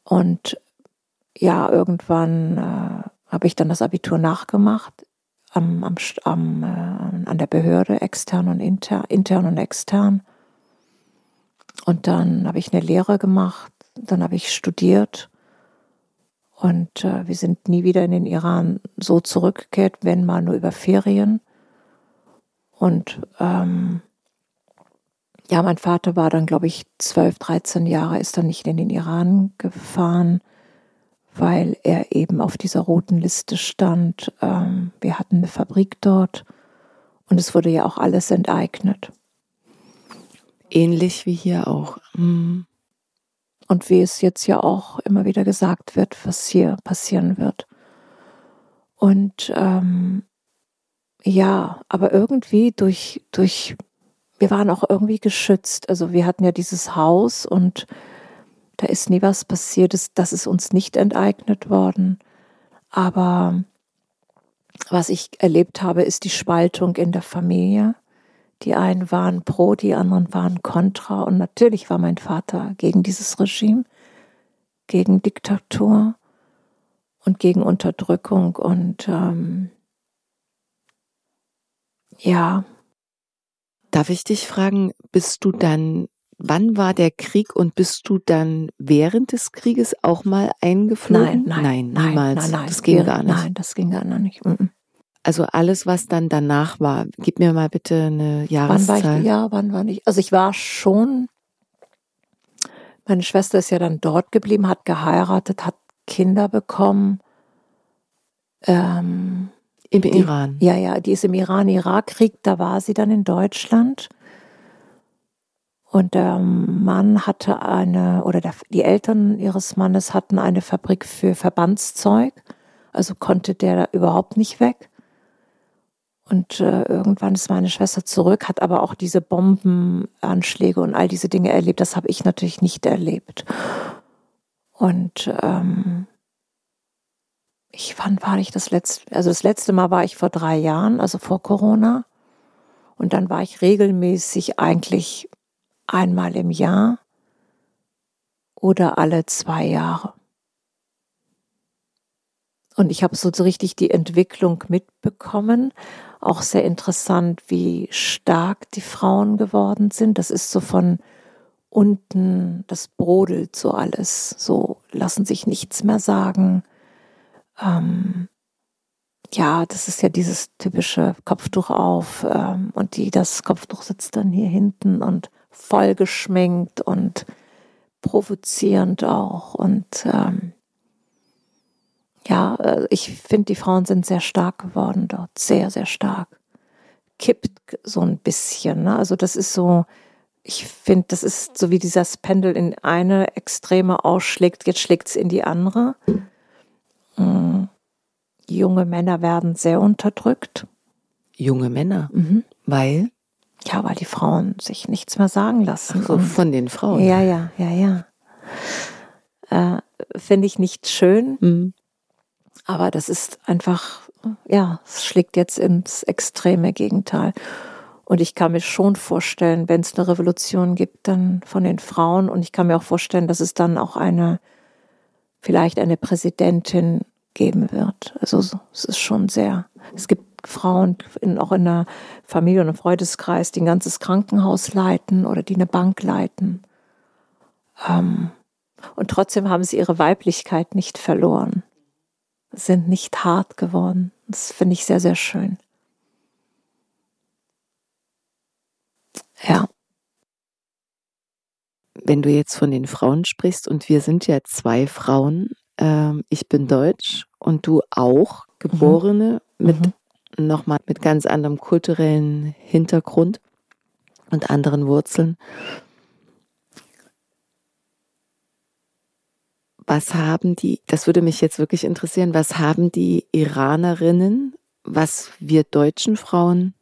Und ja, irgendwann äh, habe ich dann das Abitur nachgemacht am, am, am, äh, an der Behörde, extern und inter, intern und extern. Und dann habe ich eine Lehre gemacht, dann habe ich studiert und äh, wir sind nie wieder in den Iran so zurückgekehrt, wenn mal nur über Ferien. Und ähm, ja, mein Vater war dann, glaube ich, 12, 13 Jahre, ist dann nicht in den Iran gefahren, weil er eben auf dieser roten Liste stand. Ähm, wir hatten eine Fabrik dort und es wurde ja auch alles enteignet. Ähnlich wie hier auch. Mhm. Und wie es jetzt ja auch immer wieder gesagt wird, was hier passieren wird. Und ähm, ja, aber irgendwie durch, durch, wir waren auch irgendwie geschützt. Also wir hatten ja dieses Haus und da ist nie was passiert. Das ist uns nicht enteignet worden. Aber was ich erlebt habe, ist die Spaltung in der Familie Die einen waren pro, die anderen waren kontra. Und natürlich war mein Vater gegen dieses Regime, gegen Diktatur und gegen Unterdrückung. Und ähm, ja. Darf ich dich fragen, bist du dann, wann war der Krieg und bist du dann während des Krieges auch mal eingeflogen? Nein, nein, nein, niemals. nein, nein, das ging gar nicht. Nein, das ging gar nicht. Also alles, was dann danach war, gib mir mal bitte eine Jahreszahl. Wann war ich, ja, wann war ich? Also ich war schon, meine Schwester ist ja dann dort geblieben, hat geheiratet, hat Kinder bekommen. Ähm, Im die, Iran. Ja, ja, die ist im Iran-Irak-Krieg, da war sie dann in Deutschland. Und der Mann hatte eine, oder der, die Eltern ihres Mannes hatten eine Fabrik für Verbandszeug. Also konnte der überhaupt nicht weg. Und äh, irgendwann ist meine Schwester zurück, hat aber auch diese Bombenanschläge und all diese Dinge erlebt. Das habe ich natürlich nicht erlebt. Und ähm, ich, wann war ich das letzte? Also das letzte Mal war ich vor drei Jahren, also vor Corona. Und dann war ich regelmäßig eigentlich einmal im Jahr oder alle zwei Jahre. Und ich habe so richtig die Entwicklung mitbekommen. Auch sehr interessant, wie stark die Frauen geworden sind. Das ist so von unten, das brodelt so alles. So lassen sich nichts mehr sagen. Ähm, ja, das ist ja dieses typische Kopftuch auf ähm, und die, das Kopftuch sitzt dann hier hinten und voll geschminkt und provozierend auch. Und ähm, ja, äh, ich finde, die Frauen sind sehr stark geworden dort, sehr, sehr stark. Kippt so ein bisschen. Ne? Also das ist so, ich finde, das ist so wie dieser Pendel in eine Extreme ausschlägt, jetzt schlägt es in die andere. Mhm. Junge Männer werden sehr unterdrückt. Junge Männer, Mhm. weil Ja, weil die Frauen sich nichts mehr sagen lassen. so Und- von den Frauen. ja, ja, ja, ja. Äh, finde ich nicht schön, Mhm. aber das ist einfach, ja, es schlägt jetzt ins extreme Gegenteil. Und ich kann mir schon vorstellen, wenn es eine Revolution gibt, dann von den Frauen. Und ich kann mir auch vorstellen, dass es dann auch eine, vielleicht eine Präsidentin geben wird. Also so- es ist schon sehr, es gibt Frauen in, auch in der Familie- und im Freundeskreis, die ein ganzes Krankenhaus leiten oder die eine Bank leiten. Ähm, und trotzdem haben sie ihre Weiblichkeit nicht verloren, sind nicht hart geworden. Das finde ich sehr, sehr schön. Ja, Wenn du jetzt von den Frauen sprichst und wir sind ja zwei Frauen, ähm, ich bin deutsch und du auch, Geborene mit Mhm. nochmal mit ganz anderem kulturellen Hintergrund und anderen Wurzeln. Was haben die, das würde mich jetzt wirklich interessieren, was haben die Iranerinnen, was wir deutschen Frauen,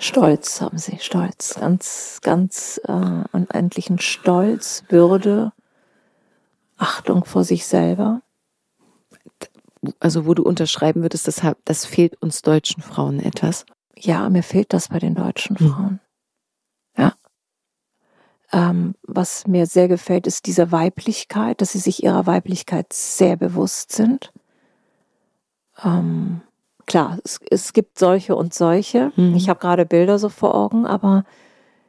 Stolz haben sie, Stolz, ganz, ganz äh, unendlichen Stolz, Würde, Achtung vor sich selber. Also wo du unterschreiben würdest, das, das fehlt uns deutschen Frauen etwas? Ja, mir fehlt das bei den deutschen Mhm. Frauen. Ja. Ähm, was mir sehr gefällt, ist diese Weiblichkeit, dass sie sich ihrer Weiblichkeit sehr bewusst sind. Ähm, klar, es, es gibt solche und solche. Mhm. Ich habe gerade Bilder so vor Augen, aber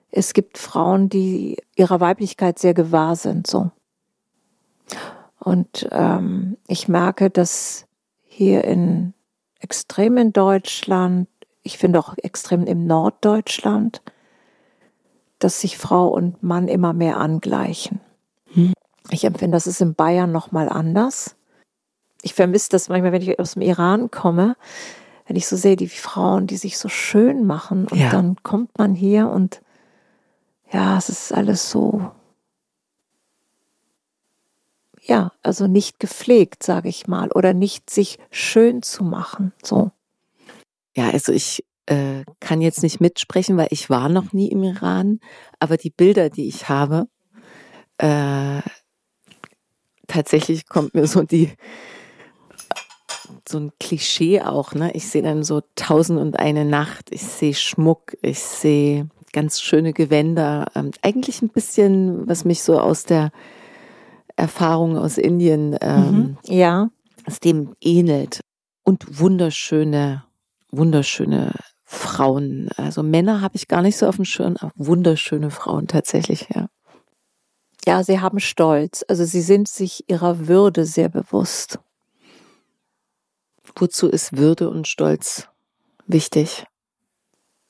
es gibt Frauen, die ihrer Weiblichkeit sehr gewahr sind, so. Und ähm, ich merke, dass hier in extrem in Deutschland, ich finde auch extrem im Norddeutschland, dass sich Frau und Mann immer mehr angleichen. Hm. Ich empfinde, das ist in Bayern noch mal anders. Ich vermisse das manchmal, wenn ich aus dem Iran komme, wenn ich so sehe, die Frauen, die sich so schön machen und Ja. dann kommt man hier und ja, es ist alles so ja, also nicht gepflegt, sage ich mal, oder nicht sich schön zu machen. So. Ja, also ich äh, kann jetzt nicht mitsprechen, weil ich war noch nie im Iran, aber die Bilder, die ich habe, äh, tatsächlich kommt mir so die so ein Klischee auch, ne? Ich sehe dann so tausend und eine Nacht, ich sehe Schmuck, ich sehe ganz schöne Gewänder. Ähm, eigentlich ein bisschen, was mich so aus der Erfahrung aus Indien ähm, mhm. ja. es dem ähnelt. Und wunderschöne, wunderschöne Frauen. Also Männer habe ich gar nicht so auf dem Schirm, aber wunderschöne Frauen tatsächlich, ja. Ja, sie haben Stolz. Also sie sind sich ihrer Würde sehr bewusst. Wozu ist Würde und Stolz wichtig?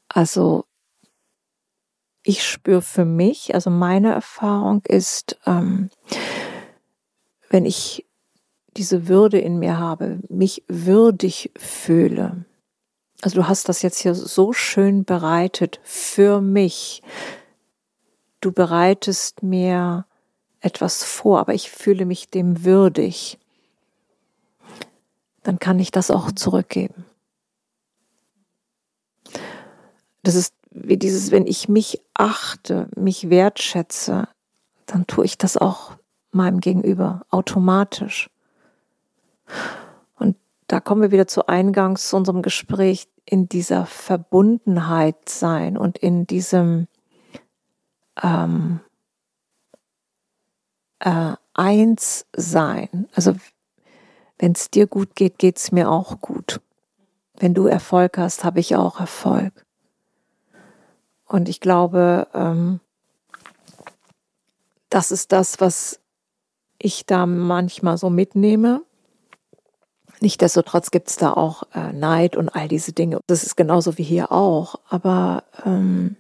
Also ich spüre für mich, also meine Erfahrung ist, ähm, wenn ich diese Würde in mir habe, mich würdig fühle. Also du hast das jetzt hier so schön bereitet für mich. Du bereitest mir etwas vor, aber ich fühle mich dem würdig. Dann kann ich das auch zurückgeben. Das ist wie dieses, wenn ich mich achte, mich wertschätze, dann tue ich das auch meinem Gegenüber automatisch. Und da kommen wir wieder zu Eingangs zu unserem Gespräch in dieser Verbundenheit sein und in diesem ähm, äh, Eins sein. Also wenn es dir gut geht, geht es mir auch gut. Wenn du Erfolg hast, habe ich auch Erfolg. Und ich glaube, ähm, das ist das, was ich da manchmal so mitnehme. Nichtsdestotrotz gibt es da auch äh, Neid und all diese Dinge. Das ist genauso wie hier auch. Aber ähm,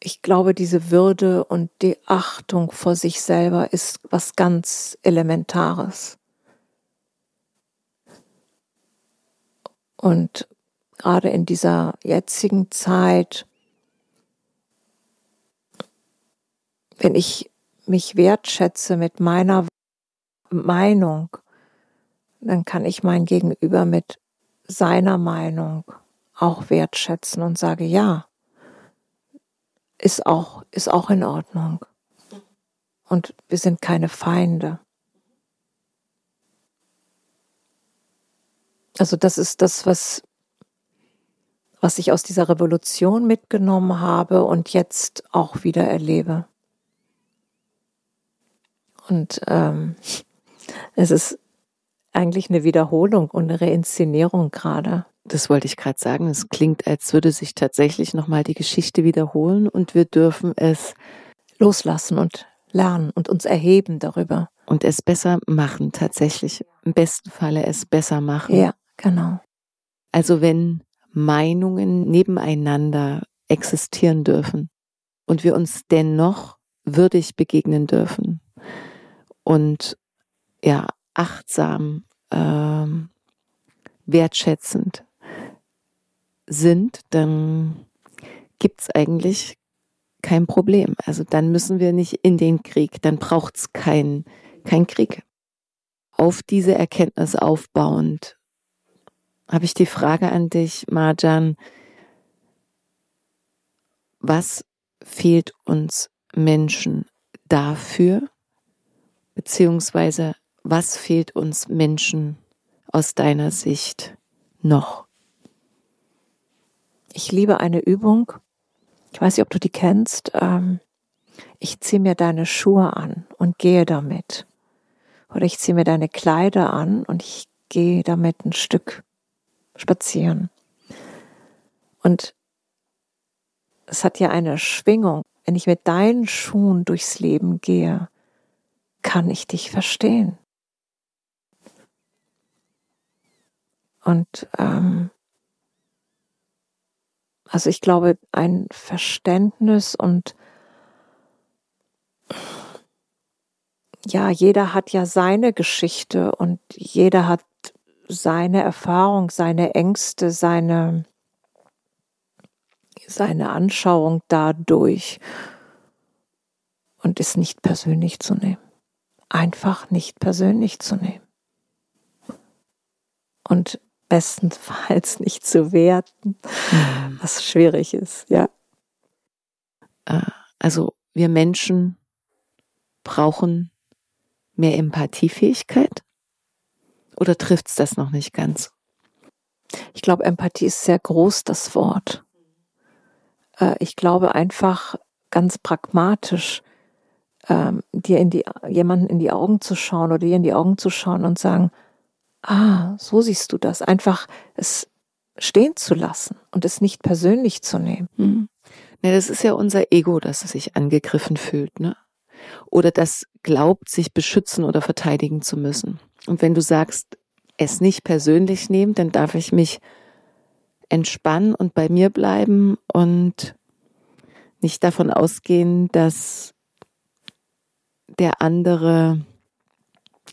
ich glaube, diese Würde und die Achtung vor sich selber ist was ganz Elementares. Und gerade in dieser jetzigen Zeit, wenn ich mich wertschätze mit meiner Meinung, dann kann ich mein Gegenüber mit seiner Meinung auch wertschätzen und sage, ja, ist auch, ist auch in Ordnung. Und wir sind keine Feinde. Also das ist das, was was ich aus dieser Revolution mitgenommen habe und jetzt auch wieder erlebe. Und ähm, es ist eigentlich eine Wiederholung und eine Reinszenierung gerade. Das wollte ich gerade sagen. Es klingt, als würde sich tatsächlich nochmal die Geschichte wiederholen und wir dürfen es loslassen und lernen und uns erheben darüber. Und es besser machen, tatsächlich. Im besten Falle es besser machen. Ja, genau. Also wenn Meinungen nebeneinander existieren dürfen und wir uns dennoch würdig begegnen dürfen und ja, achtsam, ähm, wertschätzend sind, dann gibt's eigentlich kein Problem. Also dann müssen wir nicht in den Krieg, dann braucht's keinen kein Krieg. Auf diese Erkenntnis aufbauend habe ich die Frage an dich, Marjan. Was fehlt uns Menschen dafür? Beziehungsweise was fehlt uns Menschen aus deiner Sicht noch? Ich liebe eine Übung. Ich weiß nicht, ob du die kennst. Ähm, ich ziehe mir deine Schuhe an und gehe damit. Oder ich ziehe mir deine Kleider an und ich gehe damit ein Stück spazieren. Und es hat ja eine Schwingung. Wenn ich mit deinen Schuhen durchs Leben gehe, kann ich dich verstehen. Und ähm, also ich glaube, ein Verständnis und ja, jeder hat ja seine Geschichte und jeder hat seine Erfahrung, seine Ängste, seine, seine Anschauung dadurch und es nicht persönlich zu nehmen. Einfach nicht persönlich zu nehmen. Und bestenfalls nicht zu werten, mhm. was schwierig ist, ja. Äh, also wir Menschen brauchen mehr Empathiefähigkeit? Oder trifft es das noch nicht ganz? Ich glaube, Empathie ist sehr groß, das Wort. Äh, ich glaube einfach ganz pragmatisch, ähm, dir in die, jemanden in die Augen zu schauen oder dir in die Augen zu schauen und sagen, ah, so siehst du das. Einfach es stehen zu lassen und es nicht persönlich zu nehmen. Mhm. Ne, das ist ja unser Ego, das sich angegriffen fühlt, ne? Oder das glaubt, sich beschützen oder verteidigen zu müssen. Und wenn du sagst, es nicht persönlich nehmen, dann darf ich mich entspannen und bei mir bleiben und nicht davon ausgehen, dass der andere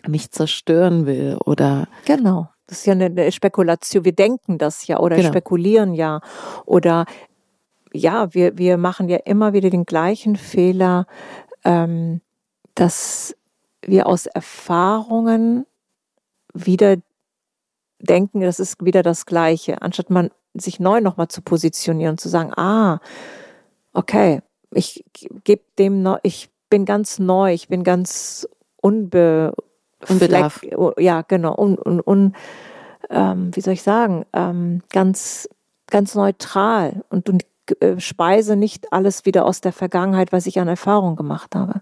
mich zerstören will oder. Genau. Das ist ja eine Spekulation. Wir denken das ja oder genau. spekulieren ja. Oder ja, wir, wir machen ja immer wieder den gleichen Fehler, ähm, dass wir aus Erfahrungen wieder denken, das ist wieder das Gleiche, anstatt man sich neu nochmal zu positionieren und zu sagen, ah, okay, ich gebe dem noch, ich bin ganz neu, ich bin ganz unbe Unbedarf. Ja, genau, un, un, un ähm, wie soll ich sagen, ähm, ganz, ganz neutral und, und äh, speise nicht alles wieder aus der Vergangenheit, was ich an Erfahrung gemacht habe.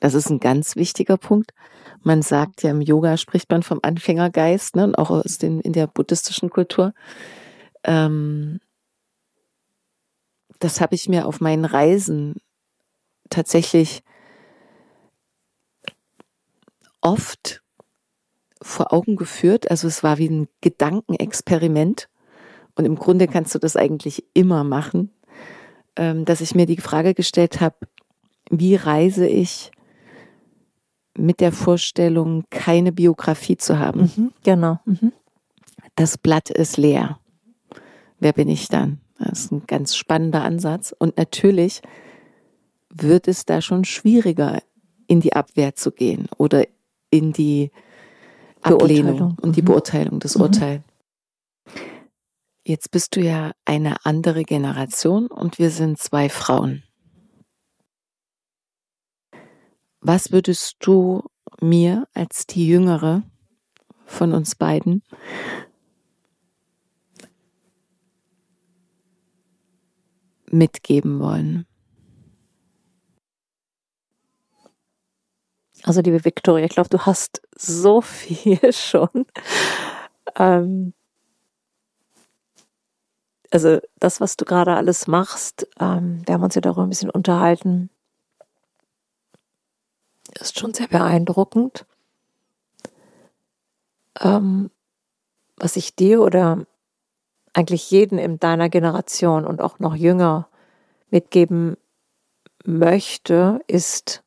Das ist ein ganz wichtiger Punkt. Man sagt ja im Yoga spricht man vom Anfängergeist, ne, und auch aus den, in der buddhistischen Kultur. Ähm, das habe ich mir auf meinen Reisen tatsächlich oft vor Augen geführt. Also es war wie ein Gedankenexperiment. Und im Grunde kannst du das eigentlich immer machen, ähm, dass ich mir die Frage gestellt habe, wie reise ich mit der Vorstellung, keine Biografie zu haben. Mhm, genau. Mhm. Das Blatt ist leer. Wer bin ich dann? Das ist ein ganz spannender Ansatz. Und natürlich wird es da schon schwieriger, in die Abwehr zu gehen oder in die Ablehnung und die mhm. Beurteilung des mhm. Urteils. Jetzt bist du ja eine andere Generation und wir sind zwei Frauen. Was würdest du mir als die jüngere von uns beiden mitgeben wollen? Also liebe Victoria, ich glaube, du hast so viel schon. Ähm, also das, was du gerade alles machst, ähm, wir haben uns ja darüber ein bisschen unterhalten, ist schon sehr beeindruckend. Ähm, was ich dir oder eigentlich jeden in deiner Generation und auch noch jünger mitgeben möchte, ist,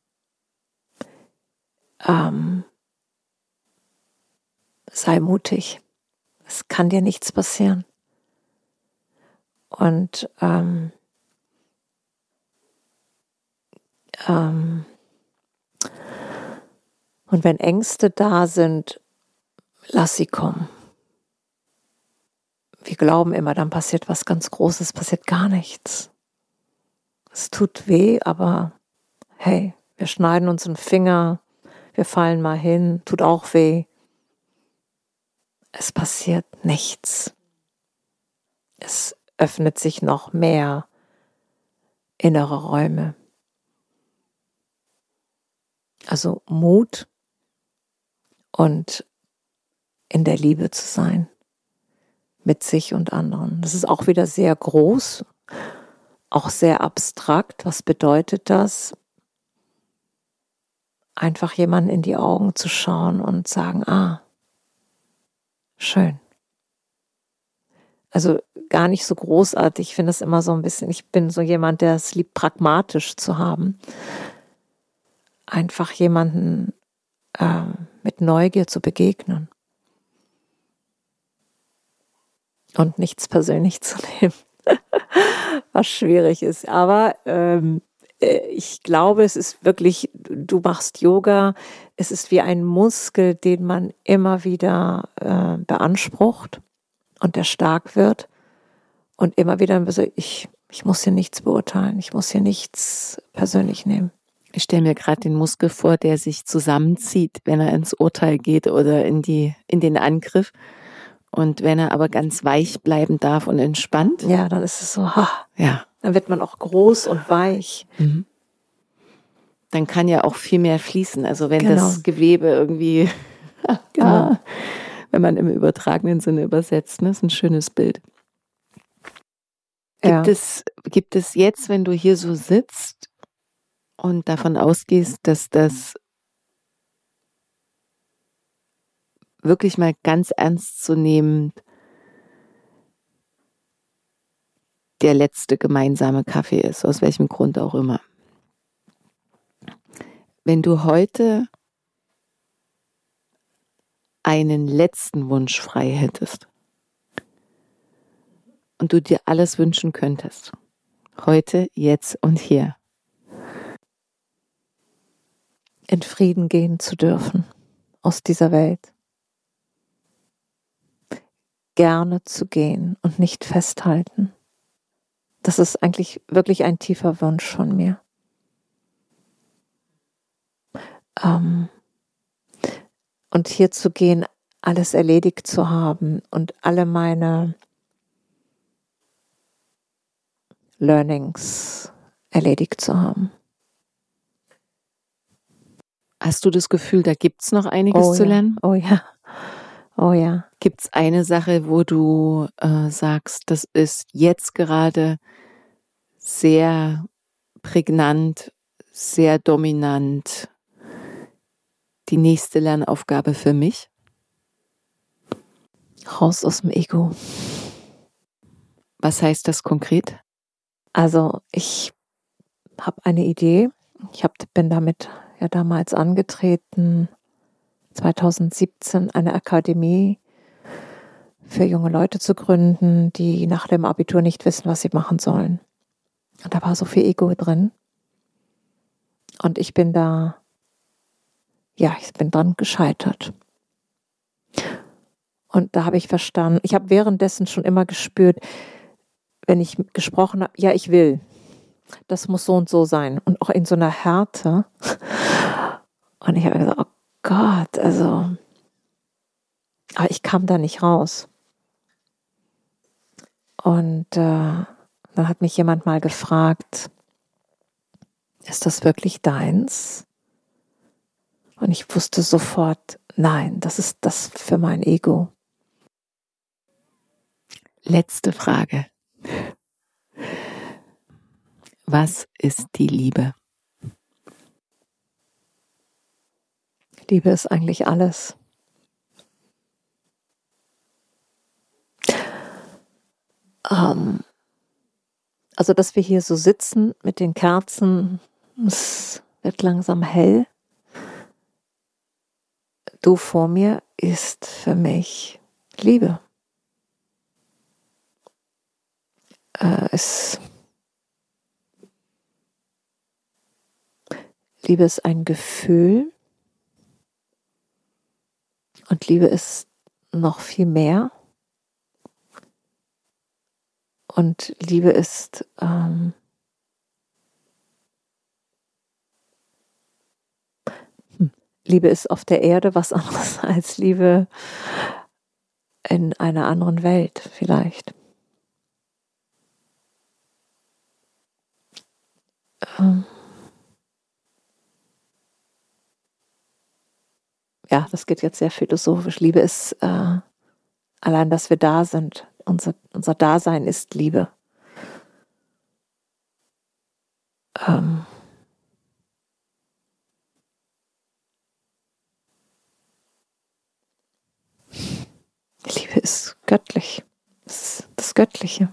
ähm, sei mutig. Es kann dir nichts passieren. Und ähm, ähm, und wenn Ängste da sind, lass sie kommen. Wir glauben immer, dann passiert was ganz Großes, passiert gar nichts. Es tut weh, aber hey, wir schneiden uns einen Finger, wir fallen mal hin, tut auch weh. Es passiert nichts. Es öffnet sich noch mehr innere Räume. Also Mut und in der Liebe zu sein mit sich und anderen. Das ist auch wieder sehr groß, auch sehr abstrakt. Was bedeutet das? Einfach jemanden in die Augen zu schauen und sagen, ah, schön. Also gar nicht so großartig. Ich finde es immer so ein bisschen, ich bin so jemand, der es liebt, pragmatisch zu haben. Einfach jemanden äh, mit Neugier zu begegnen. Und nichts persönlich zu nehmen, was schwierig ist. Aber ähm, äh, ich glaube, es ist wirklich, du machst Yoga, es ist wie ein Muskel, den man immer wieder äh, beansprucht und der stark wird. Und immer wieder, ich, ich muss hier nichts beurteilen, ich muss hier nichts persönlich nehmen. Ich stelle mir gerade den Muskel vor, der sich zusammenzieht, wenn er ins Urteil geht oder in, die, in den Angriff. Und wenn er aber ganz weich bleiben darf und entspannt. Ja, dann ist es so, ha. Ja. Dann wird man auch groß und weich. Mhm. Dann kann ja auch viel mehr fließen. Also wenn Genau. das Gewebe irgendwie, Genau. wenn man im übertragenen Sinne übersetzt, ne, ist ein schönes Bild. Ja. Gibt, es, gibt es jetzt, wenn du hier so sitzt und davon ausgehst, dass das wirklich mal ganz ernst zu nehmen der letzte gemeinsame Kaffee ist, aus welchem Grund auch immer. Wenn du heute einen letzten Wunsch frei hättest und du dir alles wünschen könntest, heute, jetzt und hier, in Frieden gehen zu dürfen aus dieser Welt. Gerne zu gehen und nicht festhalten. Das ist eigentlich wirklich ein tiefer Wunsch von mir. Ähm, und hier zu gehen, alles erledigt zu haben und alle meine Learnings erledigt zu haben. hast du das Gefühl, da gibt es noch einiges oh, zu ja. lernen? Oh ja. Oh ja. Gibt es eine Sache, wo du äh, sagst, das ist jetzt gerade sehr prägnant, sehr dominant, die nächste Lernaufgabe für mich? Raus aus dem Ego. Was heißt das konkret? Also ich habe eine Idee. Ich hab, bin damit ja damals angetreten, 2017 eine Akademie für junge Leute zu gründen, die nach dem Abitur nicht wissen, was sie machen sollen. Und da war so viel Ego drin. Und ich bin da, ja, ich bin dran gescheitert. Und da habe ich verstanden, ich habe währenddessen schon immer gespürt, wenn ich gesprochen habe, ja, ich will. Das muss so und so sein. Und auch in so einer Härte. Und ich habe gesagt, oh Gott, also. Aber ich kam da nicht raus. Und äh, dann hat mich jemand mal gefragt, ist das wirklich deins? Und ich wusste sofort, nein, das ist das für mein Ego. Letzte Frage. Was ist die Liebe? Liebe ist eigentlich alles. Ähm, also, dass wir hier so sitzen mit den Kerzen, es wird langsam hell. Du vor mir ist für mich Liebe. Äh, es Liebe ist ein Gefühl und Liebe ist noch viel mehr. Und Liebe ist ähm, hm, Liebe ist auf der Erde was anderes als Liebe in einer anderen Welt vielleicht. Ähm, ja, das geht jetzt sehr philosophisch. Liebe ist äh, allein, dass wir da sind. Unser, unser Dasein ist Liebe. Ähm Liebe ist göttlich. Das ist das Göttliche.